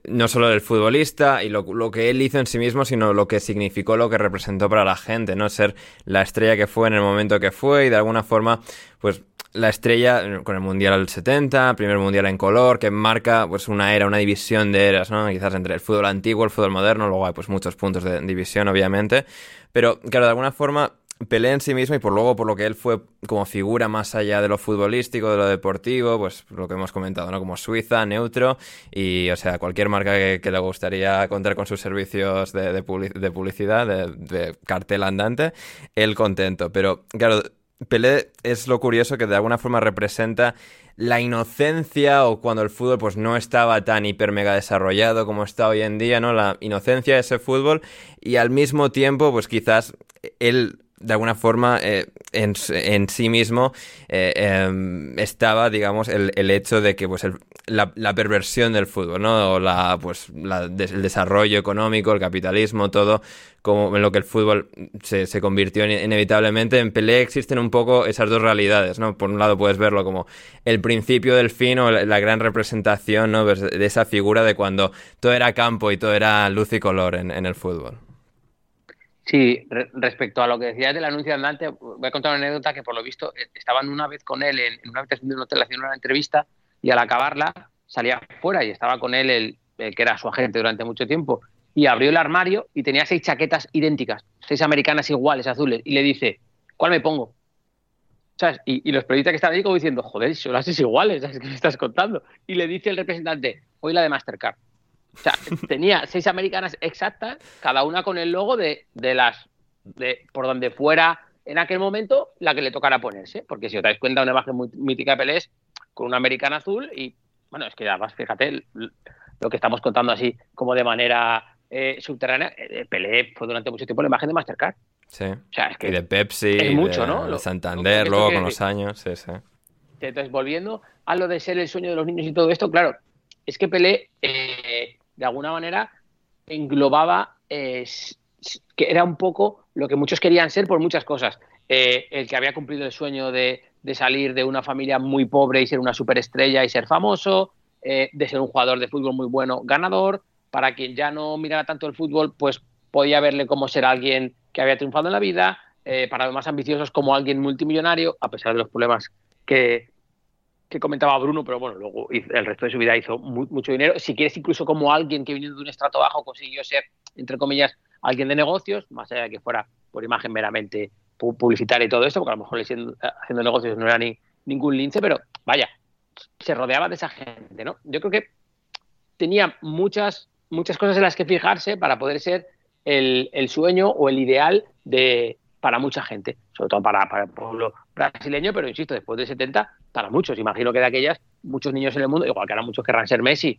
No solo del futbolista y lo, que él hizo en sí mismo, sino lo que significó, lo que representó para la gente, ¿no? Ser la estrella que fue en el momento que fue y de alguna forma, pues la estrella con el Mundial del 70, primer Mundial en color, que marca pues una era, una división de eras, ¿no? Quizás entre el fútbol antiguo, el fútbol moderno, luego hay pues muchos puntos de división, obviamente. Pero, claro, de alguna forma, Pelé en sí mismo y por luego por lo que él fue como figura más allá de lo futbolístico, de lo deportivo, pues lo que hemos comentado, ¿no? Como Suiza, neutro y, o sea, cualquier marca que, le gustaría contar con sus servicios de, de publicidad, de, de, cartel andante, él contento. Pero, claro, Pelé es lo curioso que de alguna forma representa la inocencia o cuando el fútbol pues no estaba tan hiper mega desarrollado como está hoy en día, ¿no? La inocencia de ese fútbol y al mismo tiempo pues quizás él de alguna forma eh, en, en, sí mismo eh, em, estaba, digamos, el, el, hecho de que pues el, la, la, perversión del fútbol, ¿no? O la, pues, la, el desarrollo económico, el capitalismo, todo, como en lo que el fútbol se, se convirtió inevitablemente. En Pelé existen un poco esas dos realidades, ¿no? Por un lado puedes verlo como el principio del fin o la, la gran representación, ¿no? Pues, de esa figura de cuando todo era campo y todo era luz y color en, en el fútbol. Sí, re respecto a lo que decías del anuncio andante, voy a contar una anécdota que por lo visto eh, estaban una vez con él en, una habitación de un hotel haciendo una entrevista y al acabarla salía fuera y estaba con él el, que era su agente durante mucho tiempo y abrió el armario y tenía seis chaquetas idénticas, seis americanas iguales, azules, y le dice, ¿cuál me pongo? Y los periodistas que estaban ahí como diciendo, joder, son las seis iguales, ¿sabes qué me estás contando? Y le dice el representante, hoy la de Mastercard. O sea, tenía seis americanas exactas, cada una con el logo de, de las, de por donde fuera en aquel momento la que le tocara ponerse. Porque si os dais cuenta, una imagen muy mítica de Pelé es con una americana azul y, bueno, es que además, fíjate, lo que estamos contando así como de manera eh, subterránea, eh, Pelé fue durante mucho tiempo la imagen de Mastercard. Sí. O sea, es que y de Pepsi, es mucho, de, ¿no? de Santander, luego con los años, sí, sí. Entonces, volviendo a lo de ser el sueño de los niños y todo esto, claro, es que Pelé, eh, de alguna manera, englobaba, eh, que era un poco lo que muchos querían ser por muchas cosas. Eh, el que había cumplido el sueño de, de, salir de una familia muy pobre y ser una superestrella y ser famoso, eh, de ser un jugador de fútbol muy bueno, ganador. Para quien ya no mirara tanto el fútbol, pues podía verle como ser alguien que había triunfado en la vida. Eh, para los más ambiciosos, como alguien multimillonario, a pesar de los problemas que, que comentaba Bruno, pero bueno, luego el resto de su vida hizo mucho dinero. Si quieres, incluso como alguien que viniendo de un estrato bajo consiguió ser, entre comillas, alguien de negocios, más allá de que fuera por imagen meramente publicitaria y todo esto, porque a lo mejor haciendo, haciendo negocios no era ni ningún lince, pero vaya, se rodeaba de esa gente, ¿no? Yo creo que tenía muchas, muchas cosas en las que fijarse para poder ser el, el sueño o el ideal de, para mucha gente, sobre todo para, para, el pueblo brasileño, pero insisto, después de 70, para muchos. Imagino que de aquellas, muchos niños en el mundo, igual que ahora muchos querrán ser Messi,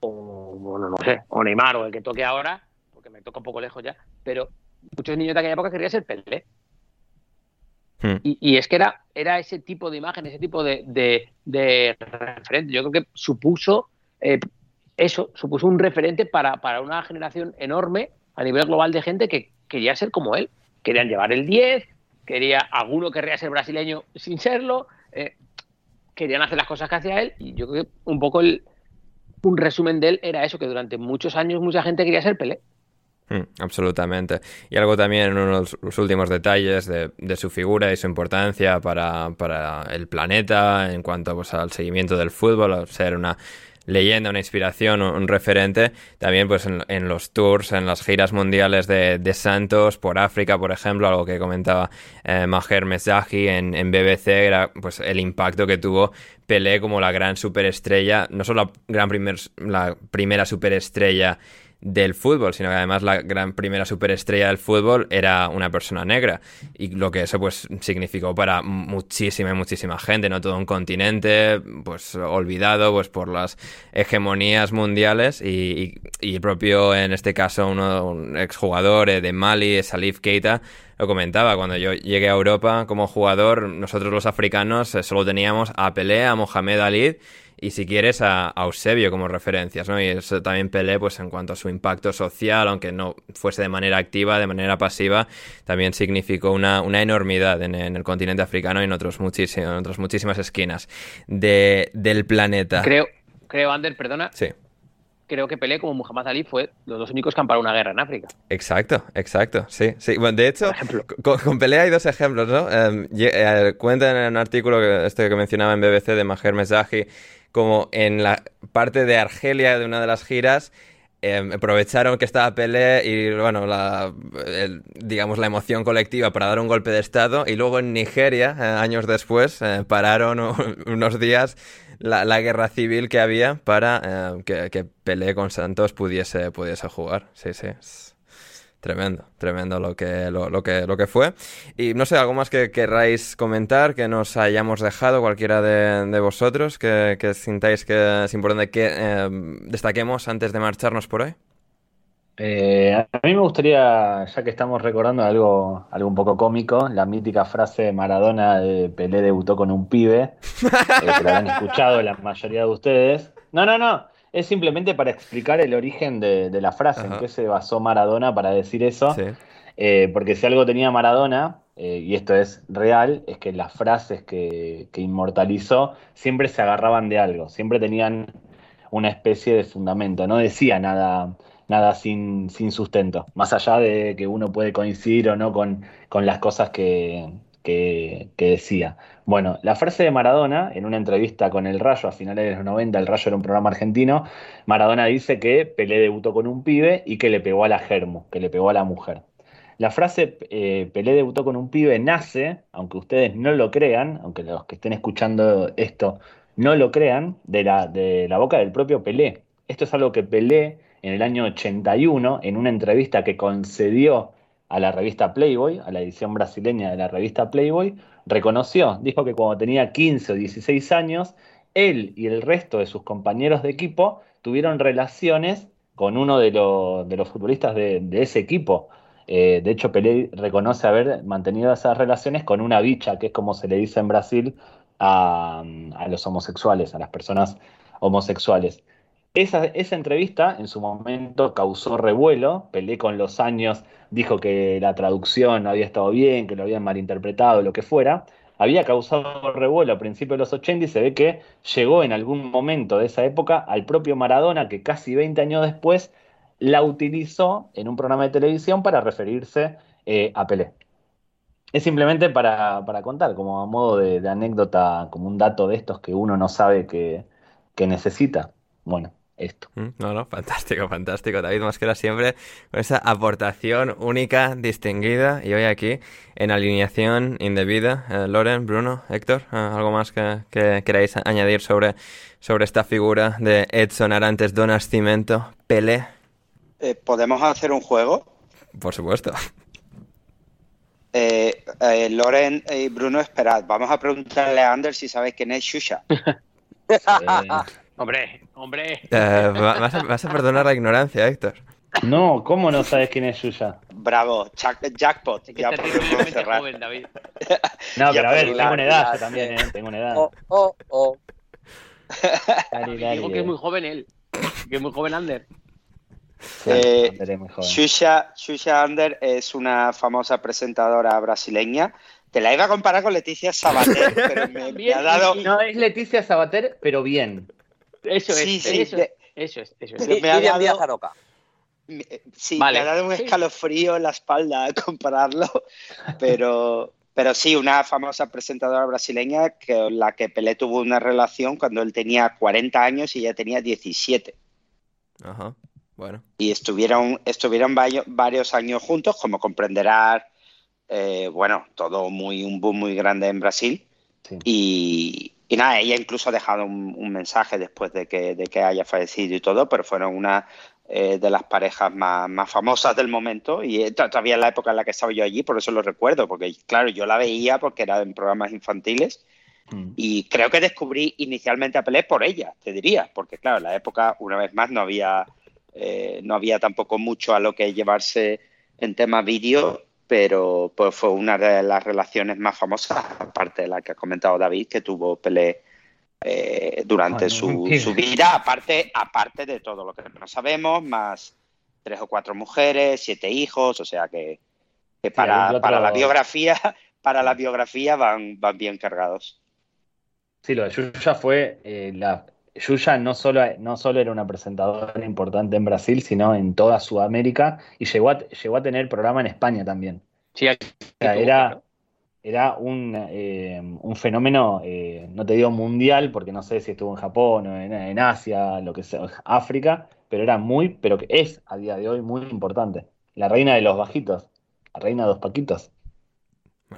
o bueno, no sé, o Neymar, o el que toque ahora, porque me toca un poco lejos ya, pero muchos niños de aquella época querían ser Pelé. Hmm. Y, y, es que era, era ese tipo de imagen, ese tipo de, de, de referente. Yo creo que supuso eh, eso, supuso un referente para, para una generación enorme a nivel global de gente que quería ser como él querían llevar el 10, quería, alguno querría ser brasileño sin serlo, eh, querían hacer las cosas que hacía él, y yo creo que un poco el, un resumen de él era eso, que durante muchos años mucha gente quería ser Pelé. Mm, absolutamente. Y algo también en uno de los últimos detalles de, de su figura y su importancia para, para el planeta en cuanto pues, al seguimiento del fútbol, al ser una leyenda, una inspiración, un, referente. También pues en, en, los tours, en las giras mundiales de, de, Santos por África, por ejemplo, algo que comentaba eh, Maher Mezahi en, en, BBC, era pues el impacto que tuvo Pelé como la gran superestrella, no solo la, gran primer, la primera superestrella del fútbol, sino que además la gran primera superestrella del fútbol era una persona negra. Y lo que eso pues significó para muchísima, muchísima gente, no todo un continente, pues olvidado pues por las hegemonías mundiales. Y, y, propio en este caso uno, un exjugador eh, de Mali, Salif Keita, lo comentaba, cuando yo llegué a Europa como jugador, nosotros los africanos eh, solo teníamos a Pelé, a Mohamed Ali y si quieres a, Eusebio como referencias, ¿no? Y eso también Pelé, pues en cuanto a su impacto social, aunque no fuese de manera activa, de manera pasiva, también significó una, enormidad en, el continente africano y en, otros en otras muchísimas esquinas del planeta. Creo, creo, Ander, perdona. Sí creo que Pelé como Muhammad Ali fue los dos únicos que han parado una guerra en África. Exacto, exacto, sí, sí. Bueno, de hecho, con, con, Pelé hay dos ejemplos, ¿no? Eh, eh, cuentan en un artículo que, este que mencionaba en BBC de Maher Mezahi como en la parte de Argelia de una de las giras em, aprovecharon que estaba Pelé y bueno, la, digamos la emoción colectiva para dar un golpe de estado y luego en Nigeria, eh, años después, eh, pararon unos días la, guerra civil que había para eh, que, que, Pelé con Santos pudiese, pudiese jugar. Sí, sí. Tremendo, tremendo lo que, lo, que, lo que fue. Y no sé, algo más que querráis comentar, que nos hayamos dejado cualquiera de, vosotros, que, sintáis que es importante que eh, destaquemos antes de marcharnos por hoy. Eh, a mí me gustaría, ya que estamos recordando algo, algo un poco cómico, la mítica frase de Maradona de Pelé debutó con un pibe, eh, que la han escuchado la mayoría de ustedes. No, no, no es simplemente para explicar el origen de, la frase, en qué se basó Maradona para decir eso. Eh, porque si algo tenía Maradona, eh, y esto es real, es que las frases que, inmortalizó siempre se agarraban de algo, siempre tenían una especie de fundamento, no decía nada, nada sin, sin sustento, más allá de que uno puede coincidir o no con, con las cosas que, que, decía. Bueno, la frase de Maradona, en una entrevista con El Rayo a finales de los 90, El Rayo era un programa argentino, Maradona dice que Pelé debutó con un pibe y que le pegó a la germo, que le pegó a la mujer. La frase eh, Pelé debutó con un pibe nace, aunque ustedes no lo crean, aunque los que estén escuchando esto no lo crean, de la, de la boca del propio Pelé. Esto es algo que Pelé en el año 81, en una entrevista que concedió a la revista Playboy, a la edición brasileña de la revista Playboy, reconoció, dijo que cuando tenía 15 o 16 años, él y el resto de sus compañeros de equipo tuvieron relaciones con uno de, los futbolistas de, ese equipo. Eh, de hecho, Pelé reconoce haber mantenido esas relaciones con una bicha, que es como se le dice en Brasil a, a los homosexuales, a las personas homosexuales. Esa, esa, entrevista en su momento causó revuelo, Pelé con los años dijo que la traducción no había estado bien, que lo habían malinterpretado, lo que fuera, había causado revuelo a principios de los 80 y se ve que llegó en algún momento de esa época al propio Maradona que casi 20 años después la utilizó en un programa de televisión para referirse eh, a Pelé. Es simplemente para, contar, como a modo de, anécdota, como un dato de estos que uno no sabe que, que necesita. Bueno, esto. Mm, no, no, fantástico, fantástico. David Mosquera siempre con esa aportación única, distinguida. Y hoy aquí, en alineación indebida, eh, Loren, Bruno, Héctor, eh, ¿algo más que, queráis añadir sobre, sobre esta figura de Edson Arantes do Nascimento, Pelé? Eh, ¿Podemos hacer un juego? Por supuesto. Loren y Bruno, esperad. Vamos a preguntarle a Ander si sabéis quién es Shusha. Hombre, hombre. Eh, vas, a, perdonar la ignorancia, Héctor. No, ¿cómo no sabes quién es Yuya? Bravo, jackpot. ya joven, David. No, pero a ver, tengo una edad yo también, ¿eh? Tengo una edad. Oh, oh, oh. Digo que es muy joven él. Que es muy joven Ander. eh, Shusha, Shusha Ander es una famosa presentadora brasileña. Te la iba a comparar con Leticia Sabater, pero me ha dado. No es Leticia Sabater, pero bien. Eso es, sí, sí, eso, eso, es, eso es. Me ha dado, sí, me ha dado un escalofrío en la espalda compararlo, pero, pero sí, una famosa presentadora brasileña con la que Pelé tuvo una relación cuando él tenía 40 años y ella tenía 17. Ajá, bueno. Y estuvieron, estuvieron varios años juntos, como comprenderás, eh, bueno, todo muy, un boom muy grande en Brasil. Y, y nada, ella incluso ha dejado un, mensaje después de que, de que, haya fallecido y todo, pero fueron una, eh, de las parejas más, más, famosas del momento. Y todavía en la época en la que estaba yo allí, por eso lo recuerdo, porque claro, yo la veía porque era en programas infantiles. Mm. y creo que descubrí inicialmente a Pelé por ella, te diría, porque claro, en la época, una vez más, no había, eh, no había tampoco mucho a lo que llevarse en tema vídeo, pero pues fue una de las relaciones más famosas, aparte de la que ha comentado David, que tuvo Pelé eh, durante su, vida, aparte, aparte de todo lo que no sabemos, más tres o cuatro mujeres, siete hijos, o sea que, para, para, la biografía, para la biografía van, van bien cargados. Sí, lo de Yuya fue eh, la Yuya no solo, no solo era una presentadora importante en Brasil, sino en toda Sudamérica y llegó a, llegó a tener programa en España también. Sí, era, era un, eh, un fenómeno, eh, no te digo mundial, porque no sé si estuvo en Japón o en, Asia, lo que sea, África, pero era muy, pero que es a día de hoy muy importante. La reina de los bajitos, la reina de los paquitos.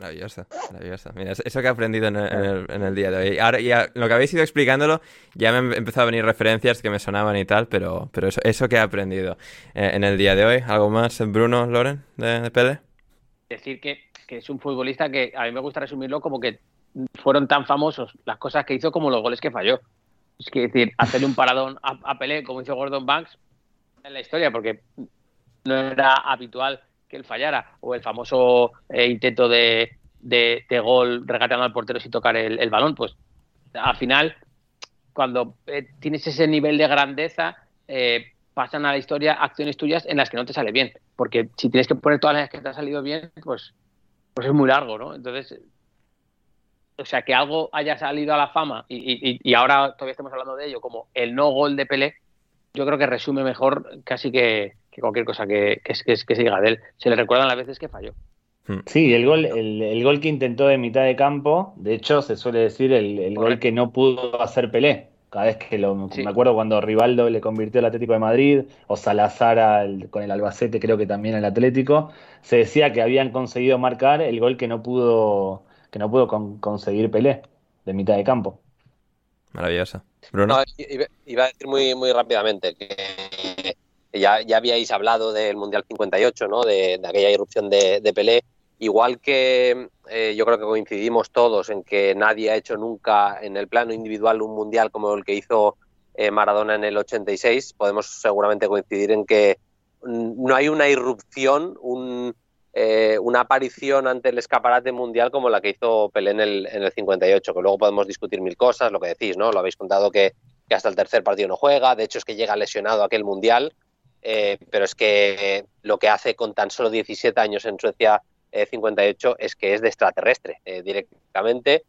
Maravillosa, maravillosa. Mira, eso que he aprendido en el, día de hoy. Ahora, ya, lo que habéis ido explicándolo, ya me han empezado a venir referencias que me sonaban y tal, pero, pero eso, eso que he aprendido eh, en el día de hoy. ¿Algo más, Bruno, Loren, de, de Pele? Decir que que es un futbolista que a mí me gusta resumirlo como que fueron tan famosos las cosas que hizo como los goles que falló. Es que decir, hacerle un paradón a, Pelé como hizo Gordon Banks en la historia, porque no era habitual que él fallara, o el famoso eh, intento de, de, gol regateando al portero sin tocar el, balón, pues al final, cuando eh, tienes ese nivel de grandeza, eh, pasan a la historia acciones tuyas en las que no te sale bien, porque si tienes que poner todas las que te han salido bien, pues pues es muy largo, ¿no? Entonces, o sea, que algo haya salido a la fama y, ahora todavía estamos hablando de ello como el no gol de Pelé, yo creo que resume mejor casi que, cualquier cosa que, que, que, se diga de él. Se le recuerdan las veces que falló. Hmm. Sí, el gol, el, gol que intentó de mitad de campo, de hecho se suele decir el, el gol que no pudo hacer Pelé. Cada vez que lo. Me acuerdo cuando Rivaldo le convirtió al Atlético de Madrid, o Salazar con el Albacete, creo que también el Atlético, se decía que habían conseguido marcar el gol que no pudo, que no pudo conseguir Pelé, de mitad de campo. Maravilloso. Bruno. iba, a decir muy, muy rápidamente que ya, ya habíais hablado del Mundial 58, ¿no? de, aquella irrupción de, Pelé Igual que eh, yo creo que coincidimos todos en que nadie ha hecho nunca en el plano individual un mundial como el que hizo eh, Maradona en el 86, podemos seguramente coincidir en que no hay una irrupción, eh, una aparición ante el escaparate mundial como la que hizo Pelé en el, en el 58, que luego podemos discutir mil cosas, lo que decís, ¿no? Lo habéis contado que, hasta el tercer partido no juega, de hecho es que llega lesionado aquel mundial, pero es que lo que hace con tan solo 17 años en Suecia 58 eh, es que es de extraterrestre eh, directamente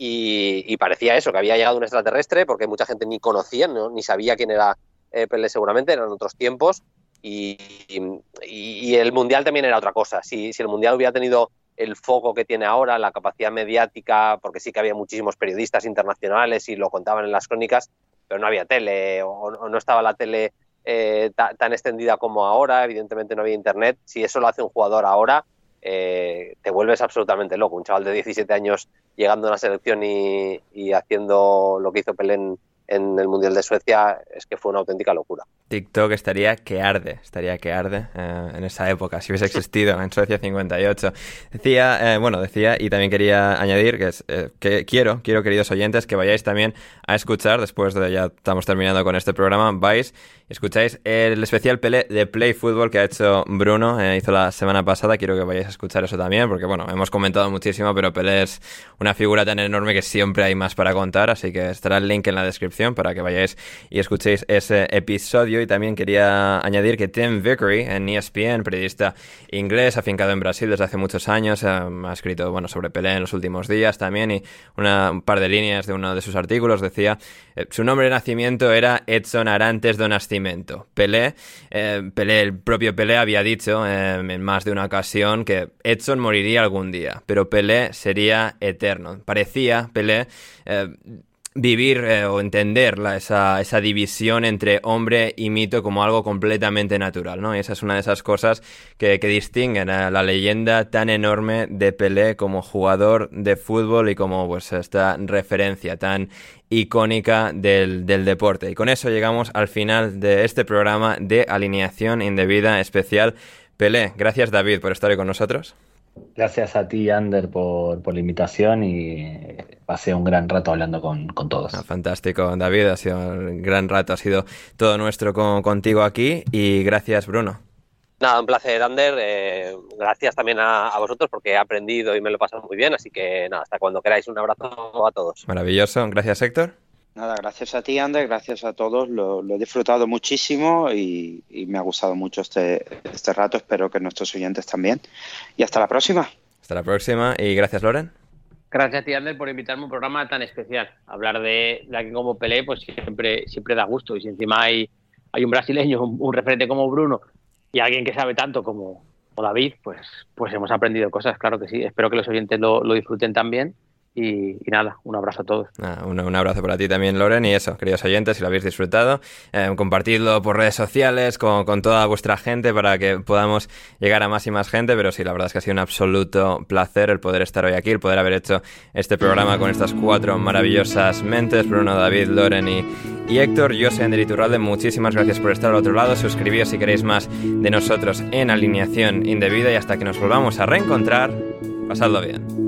y, parecía eso, que había llegado un extraterrestre porque mucha gente ni conocía, ni sabía quién era eh, Pelé seguramente, eran otros tiempos y, el Mundial también era otra cosa. Si, si el Mundial hubiera tenido el foco que tiene ahora, la capacidad mediática, porque sí que había muchísimos periodistas internacionales y lo contaban en las crónicas, pero no había tele o, no estaba la tele tan extendida como ahora, evidentemente no había internet. Si eso lo hace un jugador ahora, eh, te vuelves absolutamente loco. Un chaval de 17 años llegando a una selección y, haciendo lo que hizo Pelé en, el Mundial de Suecia es que fue una auténtica locura. TikTok estaría que arde, estaría que arde eh, en esa época, si hubiese existido en Suecia 58. Decía, eh, bueno, decía y también quería añadir que, que quiero, quiero queridos oyentes, que vayáis también a escuchar, después de ya estamos terminando con este programa, vais escucháis el especial Pelé de Play Football que ha hecho Bruno, eh, hizo la semana pasada. Quiero que vayáis a escuchar eso también, porque bueno, hemos comentado muchísimo, pero Pelé es una figura tan enorme que siempre hay más para contar, así que estará el link en la descripción para que vayáis y escuchéis ese episodio. Y también quería añadir que Tim Vickery en ESPN, periodista inglés, afincado en Brasil desde hace muchos años, eh, ha escrito bueno sobre Pelé en los últimos días también y una, un par de líneas de uno de sus artículos decía eh, su nombre de nacimiento era Edson Arantes Donasti Pelé, eh, Pelé, el propio Pelé había dicho en más de una ocasión que Edson moriría algún día, pero Pelé sería eterno. Parecía, Pelé, vivir eh, o entender esa, esa, división entre hombre y mito como algo completamente natural, ¿no? Y esa es una de esas cosas que, que distinguen a la leyenda tan enorme de Pelé como jugador de fútbol y como pues esta referencia tan icónica del, del deporte. Y con eso llegamos al final de este programa de alineación indebida especial. Pelé, gracias David por estar hoy con nosotros. Gracias a ti, Ander, por, por la invitación y pasé un gran rato hablando con, con todos. Ah, fantástico, David, ha sido un gran rato, ha sido todo nuestro con, contigo aquí y gracias, Bruno. Nada, un placer, Ander. Eh, gracias también a, a, vosotros porque he aprendido y me lo he pasado muy bien, así que nada, hasta cuando queráis. Un abrazo a todos. Maravilloso, gracias, Héctor. Nada, gracias a ti, Ander, gracias a todos. Lo, lo he disfrutado muchísimo y, y, me ha gustado mucho este, este rato. Espero que nuestros oyentes también. Y hasta la próxima. Hasta la próxima y gracias, Loren. Gracias a ti, Ander, por invitarme a un programa tan especial. Hablar de, de alguien como Pelé, pues siempre, siempre da gusto. Y si encima hay, hay un brasileño, un, un referente como Bruno y alguien que sabe tanto como, como, David, pues, pues hemos aprendido cosas, claro que sí. Espero que los oyentes lo, lo disfruten también. Y, nada, un abrazo a todos. Ah, un, un, abrazo para ti también, Loren. Y eso, queridos oyentes, si lo habéis disfrutado, eh, compartidlo por redes sociales con, toda vuestra gente para que podamos llegar a más y más gente. Pero sí, la verdad es que ha sido un absoluto placer el poder estar hoy aquí, el poder haber hecho este programa con estas cuatro maravillosas mentes: Bruno, David, Loren y, y Héctor. Yo soy Ander Iturralde. Muchísimas gracias por estar al otro lado. Suscribíos si queréis más de nosotros en Alineación Indebida. Y hasta que nos volvamos a reencontrar, pasadlo bien.